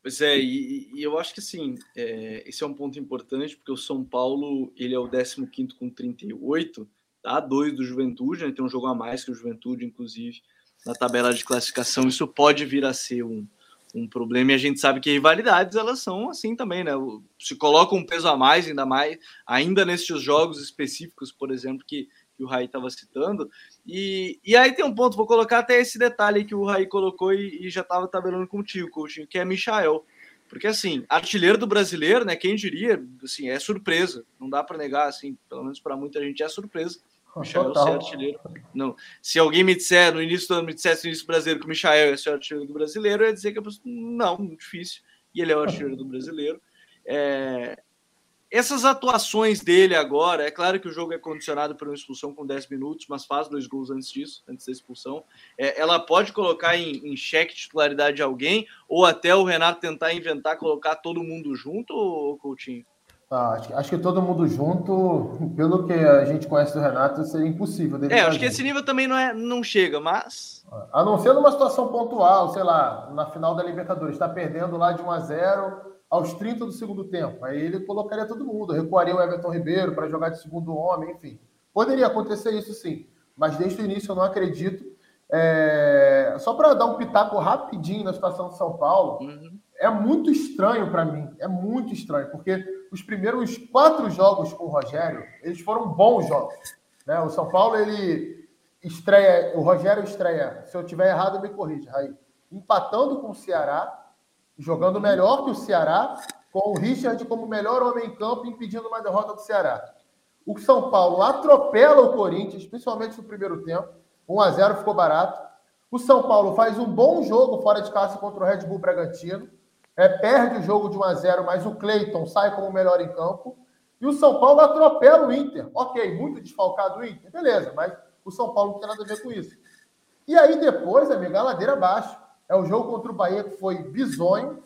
Pois é, e, e eu acho que assim, é, esse é um ponto importante, porque o São Paulo ele é o 15 com 38, tá? Dois do Juventude, né? tem um jogo a mais que o Juventude, inclusive, na tabela de classificação. Isso pode vir a ser um, um problema, e a gente sabe que rivalidades elas são assim também, né? Se coloca um peso a mais, ainda mais, ainda nesses jogos específicos, por exemplo, que que o Raí estava citando. E, e aí tem um ponto, vou colocar até esse detalhe que o Raí colocou e, e já estava tabelando contigo, Coutinho, que é Michael. Porque, assim, artilheiro do brasileiro, né? Quem diria, assim, é surpresa. Não dá para negar, assim, pelo menos para muita gente é surpresa. Michael ser artilheiro. Não. Se alguém me disser, no início do ano, me dissesse no início do brasileiro que o Michael é ser artilheiro do brasileiro, eu ia dizer que eu não, muito difícil. E ele é o artilheiro do brasileiro. É, essas atuações dele agora, é claro que o jogo é condicionado por uma expulsão com 10 minutos, mas faz dois gols antes disso, antes da expulsão. É, ela pode colocar em, em xeque titularidade de alguém, ou até o Renato tentar inventar colocar todo mundo junto, ou Coutinho? Ah, acho, acho, que todo mundo junto, pelo que a gente conhece do Renato, seria impossível. é, acho que esse nível também não, é, não chega, mas. A não ser numa situação pontual, sei lá, na final da Libertadores, está perdendo lá de 1 a 0 aos 30 do segundo tempo. Aí ele colocaria todo mundo, recuaria o Everton Ribeiro para jogar de segundo homem, enfim. Poderia acontecer isso sim, mas desde o início eu não acredito. É... Só para dar um pitaco rapidinho na situação de São Paulo, uhum. é muito estranho para mim, é muito estranho, porque os primeiros quatro jogos com o Rogério, eles foram bons jogos. Né? O São Paulo, ele estreia, o Rogério estreia, se eu tiver errado, me corrija, Raí, empatando com o Ceará, jogando melhor que o Ceará, com o Richard como melhor homem em campo, impedindo uma derrota do Ceará. O São Paulo atropela o Corinthians, principalmente no primeiro tempo. 1 a 0 ficou barato. O São Paulo faz um bom jogo fora de casa contra o Red Bull Bragantino. É, perde o jogo de 1 a 0 mas o Cleiton sai como melhor em campo. E o São Paulo atropela o Inter. Ok, muito desfalcado o Inter, beleza, mas o São Paulo não tem nada a ver com isso. E aí depois, amigo, a ladeira abaixo. É o jogo contra o Bahia que foi bizonho,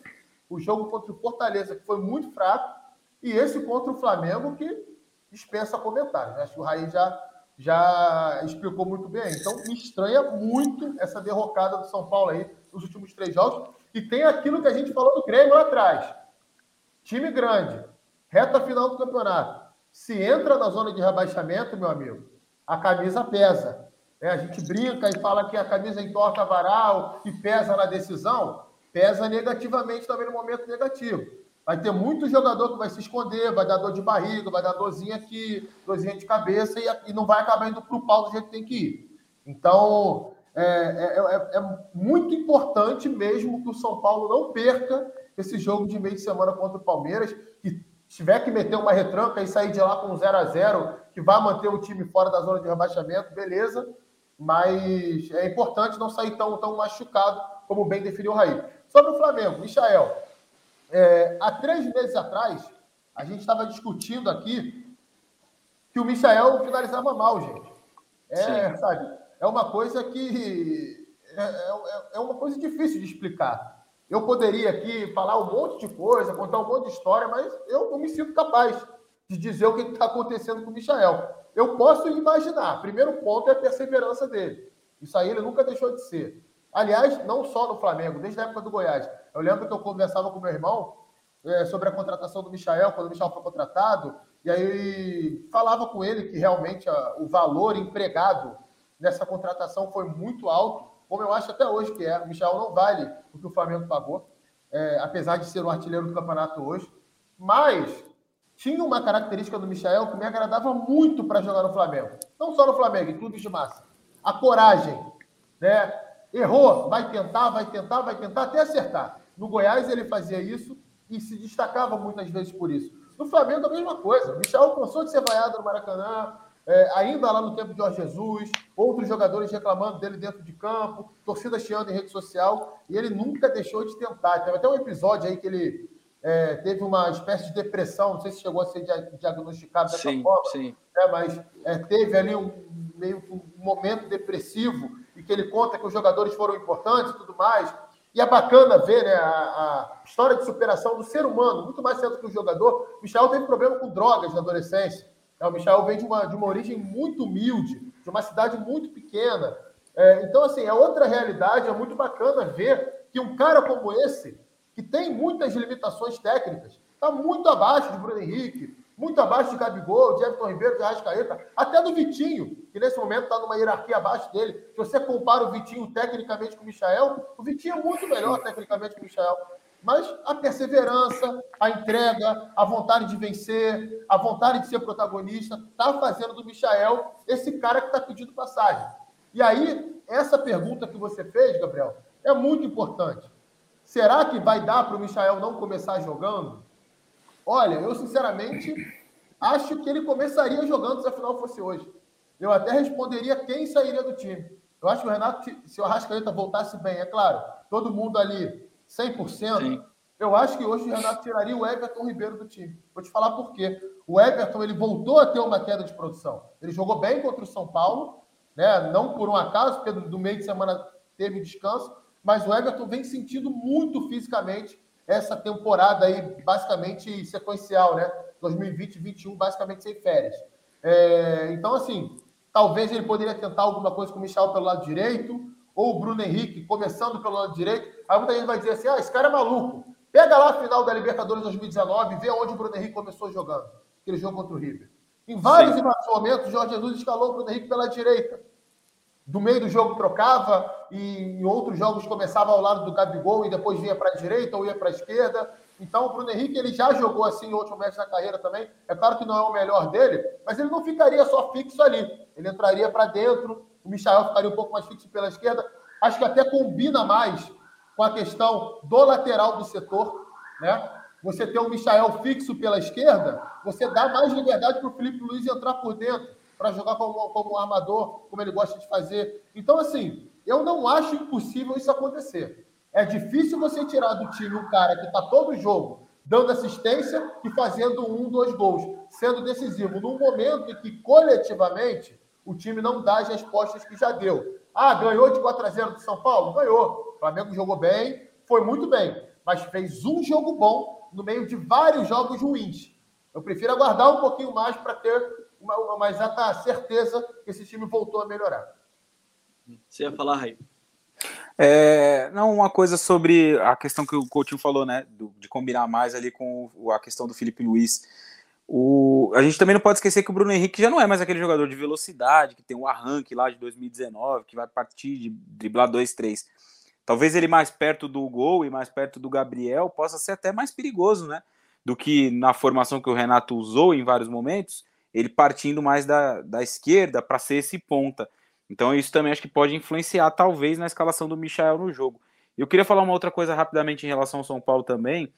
o jogo contra o Fortaleza que foi muito fraco, e esse contra o Flamengo que dispensa comentários. Né? Acho que o Raí já, já explicou muito bem. Então, me estranha muito essa derrocada do São Paulo aí nos últimos três jogos. E tem aquilo que a gente falou do Grêmio lá atrás. Time grande, reta final do campeonato. Se entra na zona de rebaixamento, meu amigo, a camisa pesa. É, a gente brinca e fala que a camisa entorta varal e pesa na decisão, pesa negativamente também no momento negativo. Vai ter muito jogador que vai se esconder, vai dar dor de barriga, vai dar dorzinha aqui, dorzinha de cabeça e, e não vai acabar indo para o pau do jeito que tem que ir. Então, é, é, é, é, muito importante mesmo que o São Paulo não perca esse jogo de meio de semana contra o Palmeiras, que tiver que meter uma retranca e sair de lá com 0 a 0 que vai manter o time fora da zona de rebaixamento, beleza mas é importante não sair tão, tão machucado como bem definiu o Raí. Sobre o Flamengo, Michael, é, há três meses atrás, a gente estava discutindo aqui que o Michael finalizava mal, gente. É, sabe, é uma coisa que é, é, é, uma coisa difícil de explicar. Eu poderia aqui falar um monte de coisa, contar um monte de história, mas eu não me sinto capaz de dizer o que está acontecendo com o Michael eu posso imaginar. Primeiro ponto é a perseverança dele. Isso aí ele nunca deixou de ser. Aliás, não só no Flamengo, desde a época do Goiás. Eu lembro que eu conversava com meu irmão é, sobre a contratação do Michael, quando o Michael foi contratado, e aí falava com ele que realmente a, o valor empregado nessa contratação foi muito alto, como eu acho até hoje que é. O Michael não vale o que o Flamengo pagou, é, apesar de ser o artilheiro do campeonato hoje. Mas tinha uma característica do Michel que me agradava muito para jogar no Flamengo. Não só no Flamengo, em clubes de massa. A coragem. Né? Errou, vai tentar, vai tentar, vai tentar até acertar. No Goiás ele fazia isso e se destacava muitas vezes por isso. No Flamengo, a mesma coisa. O Michel cansou de ser vaiado no Maracanã, é, ainda lá no tempo de Jorge Jesus, outros jogadores reclamando dele dentro de campo, torcida chiando em rede social, e ele nunca deixou de tentar. Teve até um episódio aí que ele é, teve uma espécie de depressão, não sei se chegou a ser diagnosticado dessa sim, forma, sim. É, mas é, teve ali um meio um momento depressivo e que ele conta que os jogadores foram importantes e tudo mais. E é bacana ver né, a, a, história de superação do ser humano, muito mais certo que o jogador. O Michel teve problema com drogas na adolescência. É, o Michel vem de uma, de uma origem muito humilde, de uma cidade muito pequena. É, então, assim, é outra realidade, é muito bacana ver que um cara como esse que tem muitas limitações técnicas, está muito abaixo de Bruno Henrique, muito abaixo de Gabigol, de Everton Ribeiro, de Arrascaeta, até do Vitinho, que nesse momento está numa hierarquia abaixo dele. Se você compara o Vitinho tecnicamente com o Michael, o Vitinho é muito melhor tecnicamente que o Michael. Mas a perseverança, a entrega, a vontade de vencer, a vontade de ser protagonista, está fazendo do Michael esse cara que está pedindo passagem. E aí, essa pergunta que você fez, Gabriel, é muito importante. Será que vai dar para o Michael não começar jogando? Olha, eu sinceramente acho que ele começaria jogando se a final fosse hoje. Eu até responderia quem sairia do time. Eu acho que o Renato, se o Arrascaeta voltasse bem, é claro, todo mundo ali 100%, Sim. eu acho que hoje o Renato tiraria o Everton Ribeiro do time. Vou te falar por quê. O Everton ele voltou a ter uma queda de produção. Ele jogou bem contra o São Paulo, né? não por um acaso, porque do meio de semana teve descanso, mas o Everton vem sentindo muito fisicamente essa temporada aí, basicamente sequencial, né? 2020 2021, basicamente sem férias. É, então, assim, talvez ele poderia tentar alguma coisa com o Michel pelo lado direito, ou o Bruno Henrique começando pelo lado direito. Aí muita gente vai dizer assim: ah, esse cara é maluco. Pega lá a final da Libertadores 2019 e vê onde o Bruno Henrique começou jogando, aquele jogo contra o River. Em vários momentos, o Jorge Jesus escalou o Bruno Henrique pela direita do meio do jogo trocava e em outros jogos começava ao lado do Gabigol e depois vinha para a direita ou ia para a esquerda. Então o Bruno Henrique ele já jogou assim em outro mês da carreira também. É claro que não é o melhor dele, mas ele não ficaria só fixo ali. Ele entraria para dentro, o Michael ficaria um pouco mais fixo pela esquerda. Acho que até combina mais com a questão do lateral do setor, né? Você ter o Michael fixo pela esquerda, você dá mais liberdade para o Felipe Luiz entrar por dentro para jogar como, como armador, como ele gosta de fazer. Então, assim, eu não acho impossível isso acontecer. É difícil você tirar do time um cara que está todo jogo dando assistência e fazendo um, dois gols, sendo decisivo, num momento em que coletivamente o time não dá as respostas que já deu. Ah, ganhou de 4 a 0 do São Paulo? Ganhou. O Flamengo jogou bem, foi muito bem, mas fez um jogo bom no meio de vários jogos ruins. Eu prefiro aguardar um pouquinho mais para ter uma, uma exata certeza que esse time voltou a melhorar. Você ia falar, Raí? É, não, uma coisa sobre a questão que o Coutinho falou, né, do, de combinar mais ali com a questão do Felipe Luiz. O, a gente também não pode esquecer que o Bruno Henrique já não é mais aquele jogador de velocidade, que tem o um arranque lá de 2019, que vai partir de driblar 2-3. Talvez ele mais perto do gol e mais perto do Gabriel possa ser até mais perigoso, né? Do que na formação que o Renato usou em vários momentos, ele partindo mais da, da esquerda para ser esse ponta. Então isso também acho que pode influenciar, talvez, na escalação do Michael no jogo. Eu queria falar uma outra coisa rapidamente em relação ao São Paulo também.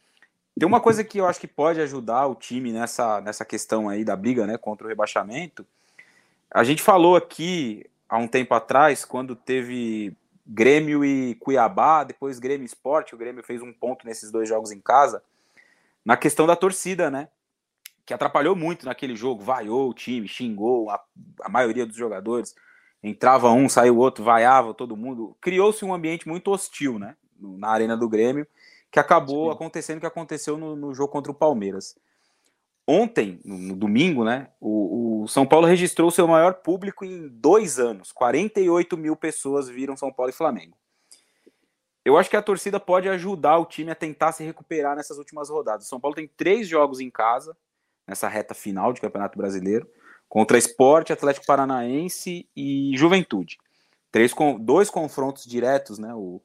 Tem uma coisa que eu acho que pode ajudar o time nessa, nessa questão aí da briga né, contra o rebaixamento. A gente falou aqui há um tempo atrás, quando teve Grêmio e Cuiabá, depois Grêmio Esporte, o Grêmio fez um ponto nesses dois jogos em casa, na questão da torcida, né? Que atrapalhou muito naquele jogo, vaiou o time, xingou a, a maioria dos jogadores, entrava um, saiu outro, vaiava todo mundo. Criou-se um ambiente muito hostil, né? Na arena do Grêmio, que acabou Sim. acontecendo o que aconteceu no, no, jogo contra o Palmeiras. Ontem, no, no domingo, né? O, o, São Paulo registrou seu maior público em dois anos. 48 mil pessoas viram São Paulo e Flamengo. Eu acho que a torcida pode ajudar o time a tentar se recuperar nessas últimas rodadas. O São Paulo tem três jogos em casa, nessa reta final de Campeonato Brasileiro, contra Esporte, Atlético Paranaense e Juventude. Três, dois confrontos diretos, né? O,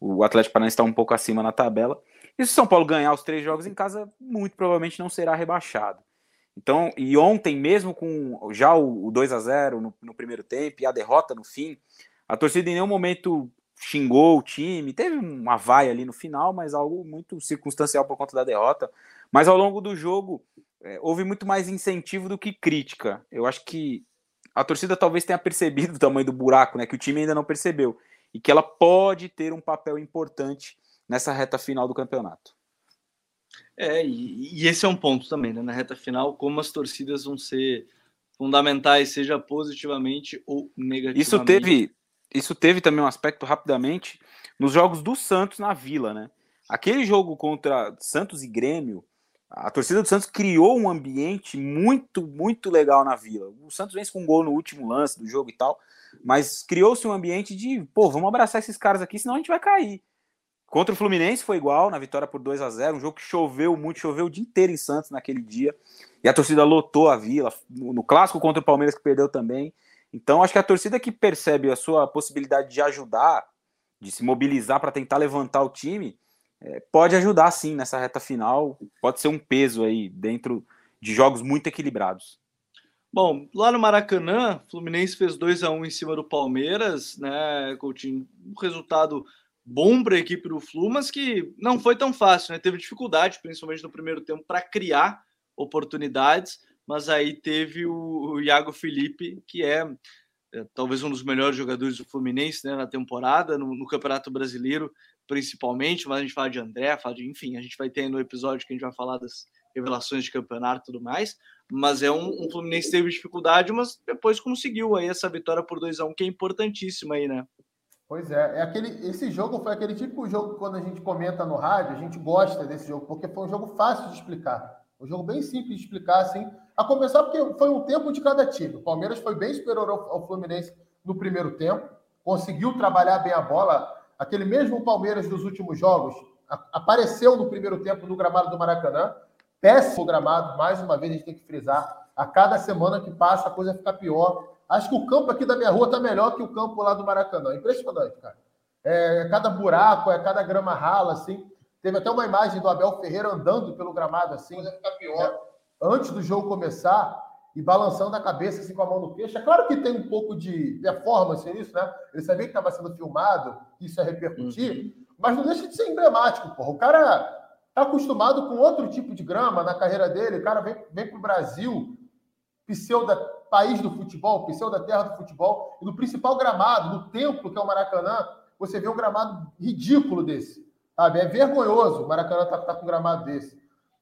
o Atlético Paranaense está um pouco acima na tabela. E se o São Paulo ganhar os três jogos em casa, muito provavelmente não será rebaixado. Então, e ontem, mesmo com já o, o 2 a 0 no, no, primeiro tempo e a derrota no fim, a torcida em nenhum momento xingou o time, teve uma vaia ali no final, mas algo muito circunstancial por conta da derrota. Mas ao longo do jogo é, houve muito mais incentivo do que crítica. Eu acho que a torcida talvez tenha percebido o tamanho do buraco, né, que o time ainda não percebeu, e que ela pode ter um papel importante nessa reta final do campeonato. É, e, e esse é um ponto também, né, na reta final, como as torcidas vão ser fundamentais, seja positivamente ou negativamente. Isso teve, isso teve também um aspecto rapidamente nos jogos do Santos na Vila, né? Aquele jogo contra Santos e Grêmio, a torcida do Santos criou um ambiente muito, muito legal na Vila. O Santos vence com um gol no último lance do jogo e tal, mas criou-se um ambiente de, pô, vamos abraçar esses caras aqui, senão a gente vai cair. Contra o Fluminense foi igual, na vitória por 2 a 0 um jogo que choveu muito, choveu o dia inteiro em Santos naquele dia, e a torcida lotou a Vila, no clássico contra o Palmeiras que perdeu também. Então, acho que a torcida que percebe a sua possibilidade de ajudar, de se mobilizar para tentar levantar o time, pode ajudar sim nessa reta final, pode ser um peso aí dentro de jogos muito equilibrados. Bom, lá no Maracanã, Fluminense fez 2 a 1 em cima do Palmeiras, né, Coutinho? Um resultado bom para a equipe do Flu, mas que não foi tão fácil, né? Teve dificuldade, principalmente no primeiro tempo, para criar oportunidades, mas aí teve o, o Iago Felipe, que é, é, talvez um dos melhores jogadores do Fluminense né, na temporada, no, no Campeonato Brasileiro, principalmente, mas a gente fala de André, fala de, enfim, a gente vai ter no episódio que a gente vai falar das revelações de campeonato e tudo mais, mas é um, um Fluminense teve dificuldade, mas depois conseguiu aí essa vitória por 2 a 1 que é importantíssima aí, né? Pois é, é aquele, esse jogo foi aquele tipo de jogo que quando a gente comenta no rádio, a gente gosta desse jogo, porque foi um jogo fácil de explicar. Um jogo bem simples de explicar, assim. A começar porque foi um tempo de cada time. O Palmeiras foi bem superior ao, ao Fluminense no primeiro tempo, conseguiu trabalhar bem a bola, aquele mesmo Palmeiras dos últimos jogos apareceu no primeiro tempo no gramado do Maracanã. Péssimo gramado, mais uma vez a gente tem que frisar. A cada semana que passa a coisa fica pior. Acho que o campo aqui da minha rua está melhor que o campo lá do Maracanã. Impressionante, cara. É, cada buraco, é cada grama rala, assim. Teve até uma imagem do Abel Ferreira andando pelo gramado, assim. Coisa fica pior. É, antes do jogo começar, e balançando a cabeça assim com a mão no queixo. É claro que tem um pouco de performance nisso, né? Ele sabia que estava sendo filmado, que isso ia repercutir, uhum. mas não deixa de ser emblemático, porra. O cara tá acostumado com outro tipo de grama na carreira dele, o cara vem, vem para o Brasil, pseudo país do futebol, pseudo terra do futebol, e no principal gramado, no templo que é o Maracanã, você vê um gramado ridículo desse, sabe? É vergonhoso o Maracanã tá, tá com um gramado desse.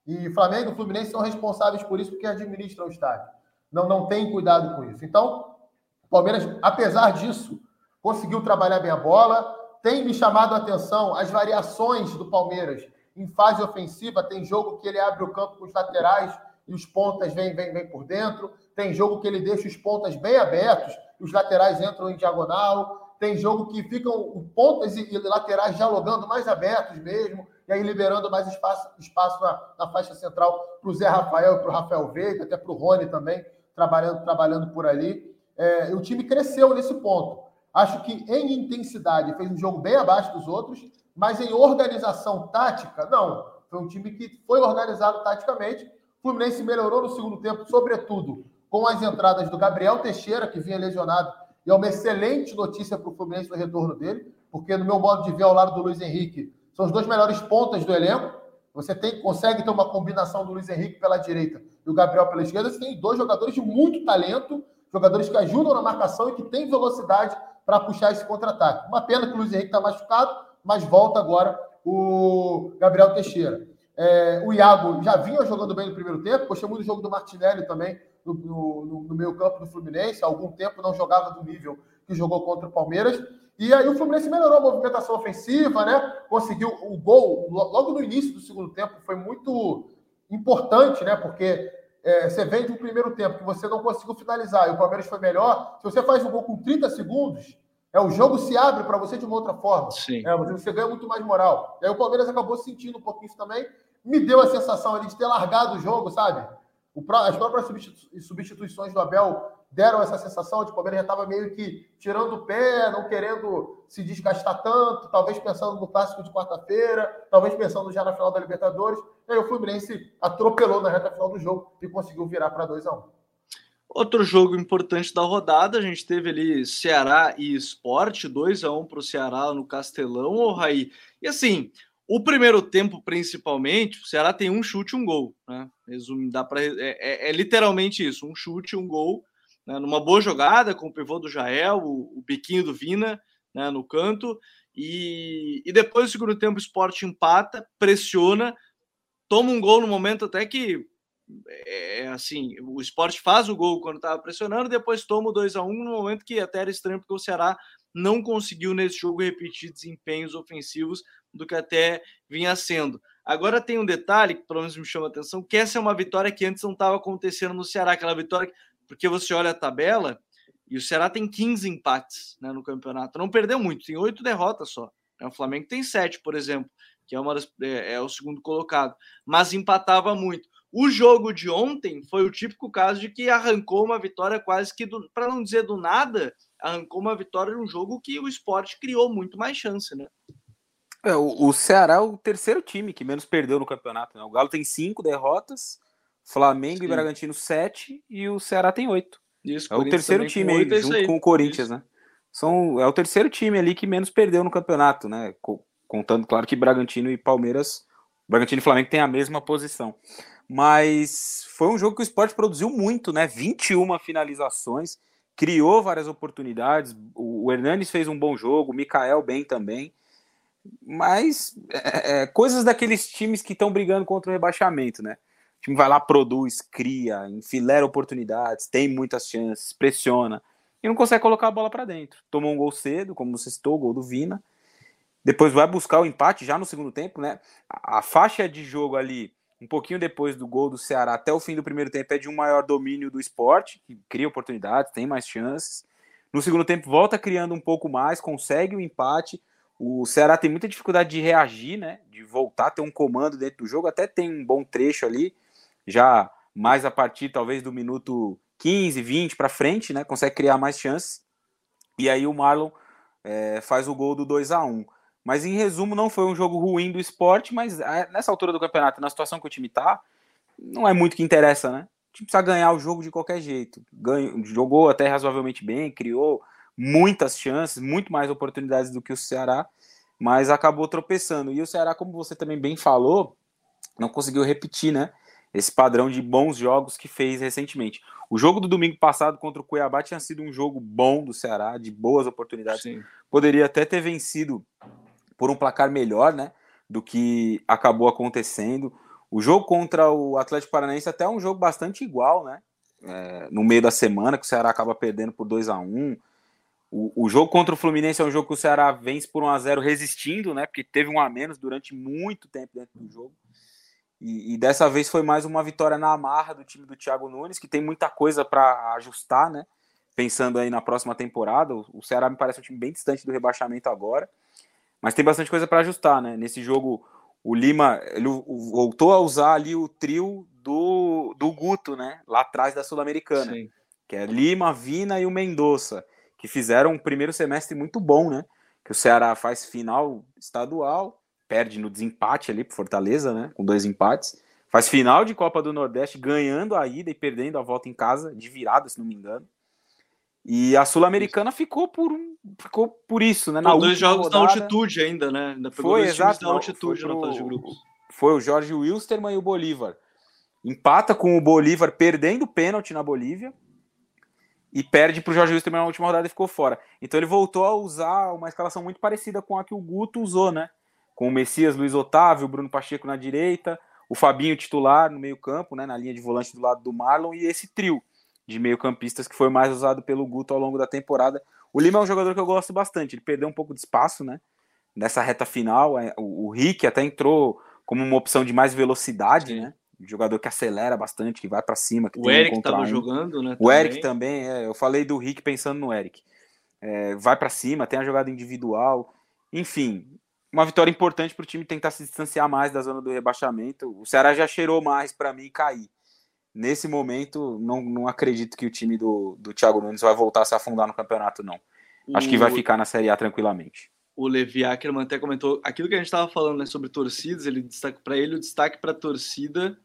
E Flamengo e Fluminense são responsáveis por isso porque administram o estádio não, não tem cuidado com isso. Então, o Palmeiras, apesar disso, conseguiu trabalhar bem a bola. Tem me chamado a atenção as variações do Palmeiras em fase ofensiva. Tem jogo que ele abre o campo com os laterais e os pontas vêm, vêm, vêm por dentro. Tem jogo que ele deixa os pontas bem abertos e os laterais entram em diagonal. Tem jogo que ficam pontas e, laterais dialogando mais abertos mesmo, e aí liberando mais espaço, espaço na, na faixa central para o Zé Rafael e para o Rafael Veiga, até para o Rony também trabalhando, trabalhando por ali. É, o time cresceu nesse ponto. Acho que em intensidade fez um jogo bem abaixo dos outros, mas em organização tática, não. Foi um time que foi organizado taticamente. O Fluminense melhorou no segundo tempo, sobretudo com as entradas do Gabriel Teixeira, que vinha lesionado, e é uma excelente notícia para o Fluminense no retorno dele, porque no meu modo de ver, ao lado do Luiz Henrique, são os dois melhores pontas do elenco. Você tem, consegue ter uma combinação do Luiz Henrique pela direita e o Gabriel pela esquerda. Você tem dois jogadores de muito talento, jogadores que ajudam na marcação e que têm velocidade para puxar esse contra-ataque. Uma pena que o Luiz Henrique está machucado, mas volta agora o Gabriel Teixeira. É, o Iago já vinha jogando bem no primeiro tempo, gostei muito do jogo do Martinelli também no, no, no meio campo do Fluminense. Há algum tempo não jogava do nível que jogou contra o Palmeiras. E aí o Fluminense melhorou a movimentação ofensiva, né? Conseguiu o gol logo no início do segundo tempo, foi muito importante, né? Porque é, você vem de um primeiro tempo que você não conseguiu finalizar e o Palmeiras foi melhor. Se você faz um gol com 30 segundos, é, o jogo se abre para você de uma outra forma. Sim. É, você ganha muito mais moral. E aí o Palmeiras acabou sentindo um pouquinho isso também. Me deu a sensação ali de ter largado o jogo, sabe? As próprias substituições do Abel deram essa sensação de que o Palmeiras já estava meio que tirando o pé, não querendo se desgastar tanto, talvez pensando no clássico de quarta-feira, talvez pensando já na final da Libertadores. E aí o Fluminense atropelou na reta final do jogo e conseguiu virar para 2 a 1 um. Outro jogo importante da rodada, a gente teve ali Ceará e Esporte, 2 a 1 para o Ceará no Castelão, o Raí. E assim, o primeiro tempo, principalmente, o Ceará tem um chute e um gol. Né? Resumo, dá pra, é, é, é literalmente isso: um chute um gol. Né? Numa boa jogada com o pivô do Jael, o, o biquinho do Vina né, no canto. E, e depois do segundo tempo, o esporte empata, pressiona, toma um gol no momento até que é, é assim, o esporte faz o gol quando estava pressionando, depois toma o 2 a 1 no momento que até era estranho, porque o Ceará não conseguiu nesse jogo repetir desempenhos ofensivos do que até vinha sendo. Agora tem um detalhe que pelo menos me chama a atenção, que essa é uma vitória que antes não estava acontecendo no Ceará, aquela vitória, porque você olha a tabela e o Ceará tem 15 empates né, no campeonato, não perdeu muito, tem oito derrotas só. O Flamengo tem sete, por exemplo, que é, uma das, é, é o segundo colocado, mas empatava muito. O jogo de ontem foi o típico caso de que arrancou uma vitória quase que, para não dizer do nada, arrancou uma vitória num jogo que o esporte criou muito mais chance, né? É, o, o, Ceará é o terceiro time que menos perdeu no campeonato. Né? O Galo tem cinco derrotas, Flamengo Sim. e Bragantino sete e o Ceará tem oito. Isso, é o terceiro time aí, junto aí. com o Corinthians, isso. né? São, é o terceiro time ali que menos perdeu no campeonato, né? Contando, claro, que Bragantino e Palmeiras, Bragantino e Flamengo têm a mesma posição. Mas foi um jogo que o esporte produziu muito, né? 21 finalizações, criou várias oportunidades. O Hernanes fez um bom jogo, o Mikael bem também. Mas é, é, coisas daqueles times que estão brigando contra o rebaixamento, né? O time vai lá, produz, cria, enfilera oportunidades, tem muitas chances, pressiona e não consegue colocar a bola para dentro. Tomou um gol cedo, como você citou, o gol do Vina. Depois vai buscar o empate já no segundo tempo, né? A, faixa de jogo ali um pouquinho depois do gol do Ceará até o fim do primeiro tempo é de um maior domínio do esporte, que cria oportunidades, tem mais chances. No segundo tempo volta criando um pouco mais, consegue o empate. O Ceará tem muita dificuldade de reagir, né? De voltar a ter um comando dentro do jogo, até tem um bom trecho ali, já mais a partir talvez do minuto 15, 20 para frente, né? Consegue criar mais chances. E aí o Marlon é, faz o gol do 2 a 1 mas em resumo, não foi um jogo ruim do esporte, mas é, nessa altura do campeonato, na situação que o time tá, não é muito que interessa, né? O time precisa ganhar o jogo de qualquer jeito. Ganhou, jogou até razoavelmente bem, criou muitas chances, muito mais oportunidades do que o Ceará, mas acabou tropeçando. E o Ceará, como você também bem falou, não conseguiu repetir, né? Esse padrão de bons jogos que fez recentemente. O jogo do domingo passado contra o Cuiabá tinha sido um jogo bom do Ceará, de boas oportunidades. Sim. Poderia até ter vencido por um placar melhor, né, do que acabou acontecendo. O jogo contra o Atlético Paranaense até é um jogo bastante igual, né? É, no meio da semana, que o Ceará acaba perdendo por 2 a 1 o, o jogo contra o Fluminense é um jogo que o Ceará vence por 1 a 0 resistindo, né? Porque teve um a menos durante muito tempo dentro do jogo. E, e dessa vez foi mais uma vitória na amarra do time do Thiago Nunes, que tem muita coisa para ajustar, né? Pensando aí na próxima temporada. O, Ceará me parece um time bem distante do rebaixamento agora. Mas tem bastante coisa para ajustar, né? Nesse jogo, o Lima ele voltou a usar ali o trio do, do Guto, né? Lá atrás da Sul-Americana. Que é Lima, Vina e o Mendonça, que fizeram um primeiro semestre muito bom, né? Que o Ceará faz final estadual, perde no desempate ali pro Fortaleza, né? Com dois empates. Faz final de Copa do Nordeste, ganhando a ida e perdendo a volta em casa, de virada, se não me engano. E a Sul-Americana ficou por ficou por isso, né? Na Pô, dois jogos rodada, da altitude ainda, né? Ainda foi exato, da altitude foi, pro, na fase de grupos. Foi o Jorge Wilstermann e o Bolívar. Empata com o Bolívar perdendo o pênalti na Bolívia e perde para o Jorge Wilstermann na última rodada e ficou fora. Então ele voltou a usar uma escalação muito parecida com a que o Guto usou, né? Com o Messias, Luiz Otávio, o Bruno Pacheco na direita, o Fabinho titular no meio-campo, né? Na linha de volante do lado do Marlon e esse trio de meio-campistas que foi mais usado pelo Guto ao longo da temporada. O Lima é um jogador que eu gosto bastante, ele perdeu um pouco de espaço, né? Nessa reta final, é, o, Rick até entrou como uma opção de mais velocidade, Sim. né? Um jogador que acelera bastante, que vai para cima. o Eric estava um. jogando, né? O também. Eric também, é, eu falei do Rick pensando no Eric. É, vai para cima, tem a jogada individual. Enfim, uma vitória importante para o time tentar se distanciar mais da zona do rebaixamento. O Ceará já cheirou mais para mim cair nesse momento, não, não acredito que o time do, do Thiago Nunes vai voltar a se afundar no campeonato, não. Acho que vai ficar na Série A tranquilamente. O Levi Ackerman até comentou aquilo que a gente estava falando né, sobre torcidas, ele destaca para ele o destaque para a torcida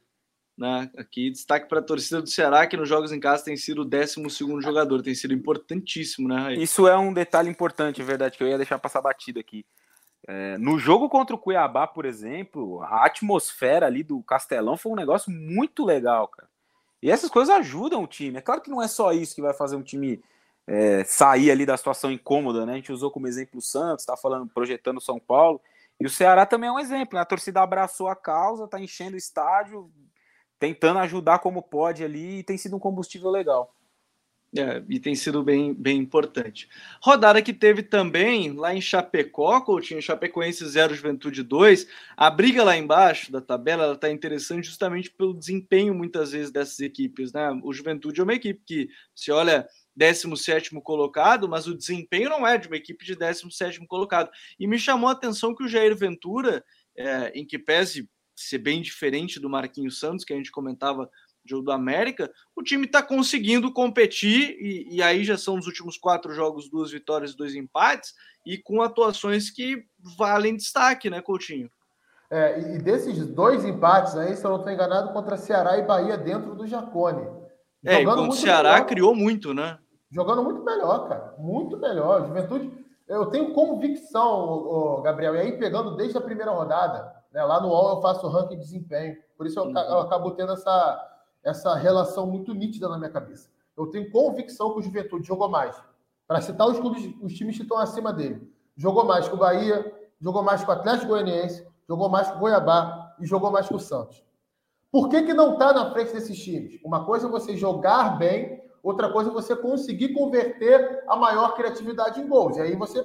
Né? Aqui, destaque para a torcida do Ceará, que nos jogos em casa tem sido o 12 jogador, tem sido importantíssimo, né, Raí? Isso é um detalhe importante, é verdade, que eu ia deixar passar batido aqui. É, no jogo contra o Cuiabá, por exemplo, a atmosfera ali do Castelão foi um negócio muito legal, cara. E essas coisas ajudam o time. É claro que não é só isso que vai fazer um time é, sair ali da situação incômoda, né? A gente usou como exemplo o Santos, está falando, projetando São Paulo. E o Ceará também é um exemplo. Né? A torcida abraçou a causa, está enchendo o estádio, tentando ajudar como pode ali, e tem sido um combustível legal. É, e tem sido bem, bem importante. Rodada que teve também lá em Chapecó, Coutinho, Chapecoense 0, Juventude 2. A briga lá embaixo da tabela está interessante justamente pelo desempenho, muitas vezes, dessas equipes. Né? O Juventude é uma equipe que, se olha, 17 colocado, mas o desempenho não é de uma equipe de 17 colocado. E me chamou a atenção que o Jair Ventura, é, em que pese ser bem diferente do Marquinhos Santos, que a gente comentava do América, o time está conseguindo competir, e, e, aí já são os últimos quatro jogos, duas vitórias, dois empates, e com atuações que valem destaque, né, Coutinho? É, e desses dois empates aí, se eu não estou enganado, contra Ceará e Bahia dentro do Jacone. É, Jogando o Ceará melhor, criou muito, né? Jogando muito melhor, cara. Muito melhor. Juventude, eu tenho convicção, Gabriel, e aí pegando desde a primeira rodada, né, lá no UOL eu faço ranking de desempenho. Por isso eu, uhum. eu acabo tendo essa, essa relação muito nítida na minha cabeça. Eu tenho convicção que o Juventude jogou mais. Para citar os clubes, os times que estão acima dele. Jogou mais com o Bahia, jogou mais com o Atlético Goianiense, jogou mais com o Goiabá e jogou mais com o Santos. Por que, que não está na frente desses times? Uma coisa é você jogar bem, outra coisa é você conseguir converter a maior criatividade em gols. E aí você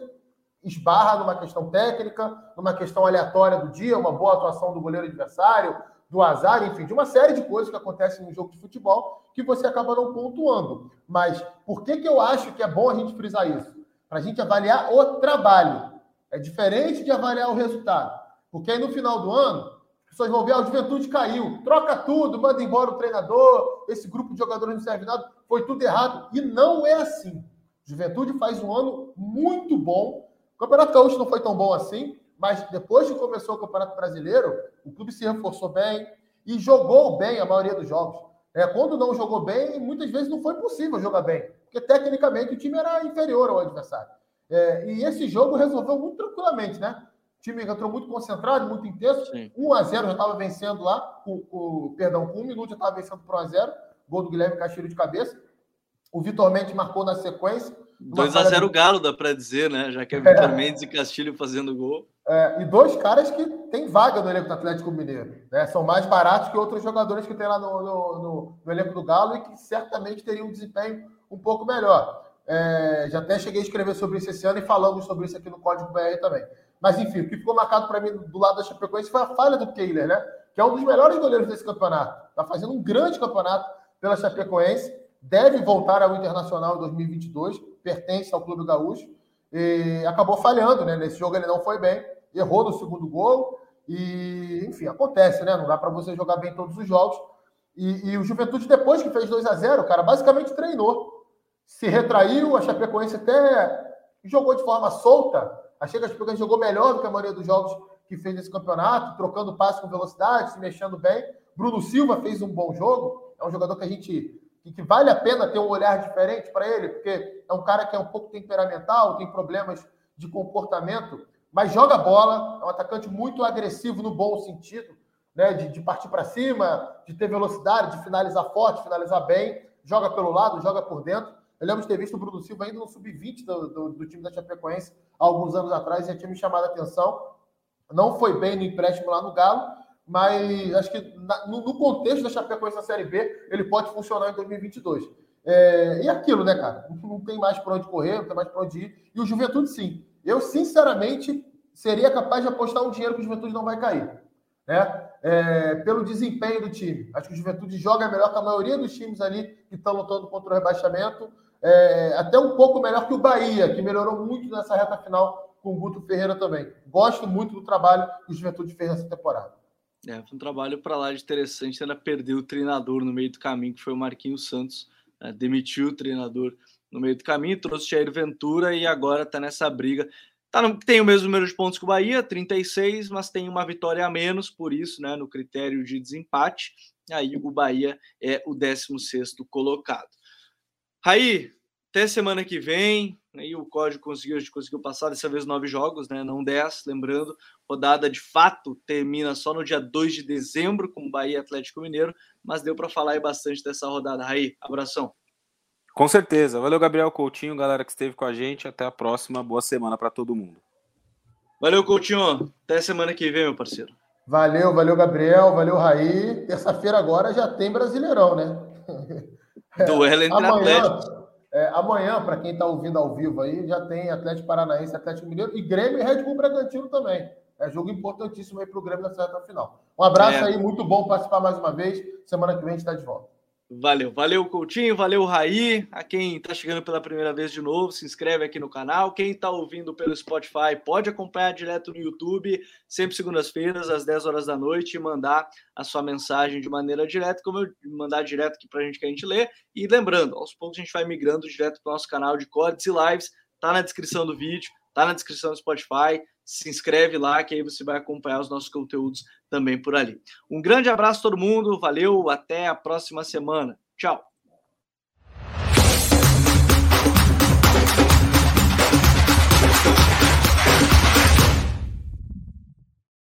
esbarra numa questão técnica, numa questão aleatória do dia, uma boa atuação do goleiro adversário, do azar, enfim, de uma série de coisas que acontecem no jogo de futebol que você acaba não pontuando. Mas por que, que eu acho que é bom a gente frisar isso? Para a gente avaliar o trabalho. É diferente de avaliar o resultado. Porque aí no final do ano, as pessoas vão ver, ah, a juventude caiu, troca tudo, manda embora o treinador, esse grupo de jogadores não serve nada, foi tudo errado. E não é assim. Juventude faz um ano muito bom. O Campeonato Gaúcho não foi tão bom assim, mas depois que começou o Campeonato Brasileiro, o clube se reforçou bem e jogou bem a maioria dos jogos. É, quando não jogou bem, muitas vezes não foi possível jogar bem, porque tecnicamente o time era inferior ao adversário. É, e esse jogo resolveu muito tranquilamente, né? O time entrou muito concentrado, muito intenso. Sim. 1 a 0 já estava vencendo lá, com, com, perdão, com um minuto já estava vencendo por 1 a 0 Gol do Guilherme Castilho de cabeça. O Vitor Mendes marcou na sequência. 2x0 Galo, dá para dizer, né? Já que é Vitor Mendes e Castilho fazendo gol. É, e dois caras que têm vaga no elenco do Atlético Mineiro. Né? São mais baratos que outros jogadores que tem lá no, no, no, no elenco do Galo e que certamente teriam um desempenho um pouco melhor. É, já até cheguei a escrever sobre isso esse ano e falamos sobre isso aqui no Código BR também. Mas enfim, o que ficou marcado para mim do lado da Chapecoense foi a falha do Kehler, né? Que é um dos melhores goleiros desse campeonato. Está fazendo um grande campeonato pela Chapecoense. Deve voltar ao Internacional em 2022, pertence ao Clube Gaúcho. E acabou falhando, né? Nesse jogo ele não foi bem errou no segundo gol. E, enfim, acontece, né? Não dá para você jogar bem todos os jogos. E, e, o Juventude, depois que fez 2 a 0 cara, basicamente treinou. Se retraiu, a Chapecoense até jogou de forma solta. Achei que a Chapecoense jogou melhor do que a maioria dos jogos que fez nesse campeonato, trocando passe com velocidade, se mexendo bem. Bruno Silva fez um bom jogo. É um jogador que a gente que vale a pena ter um olhar diferente para ele, porque é um cara que é um pouco temperamental, tem problemas de comportamento mas joga bola, é um atacante muito agressivo no bom sentido, né? De, de partir para cima, de ter velocidade, de finalizar forte, finalizar bem, joga pelo lado, joga por dentro. Eu lembro de ter visto o Bruno Silva ainda no sub-20 do, do, do, time da Chapecoense há alguns anos atrás já tinha me chamado a atenção. Não foi bem no empréstimo lá no Galo, mas acho que na, no, no, contexto da Chapecoense na Série B, ele pode funcionar em 2022. É, e aquilo, né, cara? Não tem mais para onde correr, não tem mais para onde ir. E o Juventude, sim. Eu, sinceramente, seria capaz de apostar um dinheiro que o Juventude não vai cair. Né? É, pelo desempenho do time. Acho que o Juventude joga melhor que a maioria dos times ali que estão lutando contra o rebaixamento. É, até um pouco melhor que o Bahia, que melhorou muito nessa reta final com o Guto Ferreira também. Gosto muito do trabalho que o Juventude fez nessa temporada. É, foi um trabalho para lá de interessante. Ainda perdeu o treinador no meio do caminho, que foi o Marquinhos Santos. Né? Demitiu o treinador no meio do caminho, trouxe Jair Ventura e agora está nessa briga. Tá no, tem o mesmo número de pontos que o Bahia, 36, mas tem uma vitória a menos, por isso, né, no critério de desempate. aí o Bahia é o 16 colocado. Raí, até semana que vem. Aí o código conseguiu, a gente conseguiu passar dessa vez nove jogos, né? Não dez, lembrando. Rodada de fato termina só no dia 2 de dezembro com o Bahia Atlético Mineiro, mas deu para falar aí bastante dessa rodada. Raí, abração. Com certeza. Valeu, Gabriel Coutinho, galera que esteve com a gente. Até a próxima. Boa semana para todo mundo. Valeu, Coutinho. Até semana que vem, meu parceiro. Valeu, valeu, Gabriel. Valeu, Raí. Terça-feira agora já tem Brasileirão, né? Duelo entre amanhã, Atlético. É, amanhã, para quem está ouvindo ao vivo aí, já tem Atlético Paranaense, Atlético Mineiro e Grêmio e Red Bull Bragantino também. É jogo importantíssimo aí para o Grêmio na certa final. Um abraço é. aí, muito bom participar mais uma vez. Semana que vem a gente está de volta. Valeu, valeu Coutinho, valeu Raí. A quem está chegando pela primeira vez de novo, se inscreve aqui no canal. Quem está ouvindo pelo Spotify pode acompanhar direto no YouTube, sempre segundas-feiras, às 10 horas da noite, e mandar a sua mensagem de maneira direta, como eu mandar direto aqui para a gente que a gente lê. E lembrando, aos poucos a gente vai migrando direto para o nosso canal de cortes e lives, tá na descrição do vídeo, tá na descrição do Spotify se inscreve lá, que aí você vai acompanhar os nossos conteúdos também por ali. Um grande abraço a todo mundo, valeu, até a próxima semana. Tchau!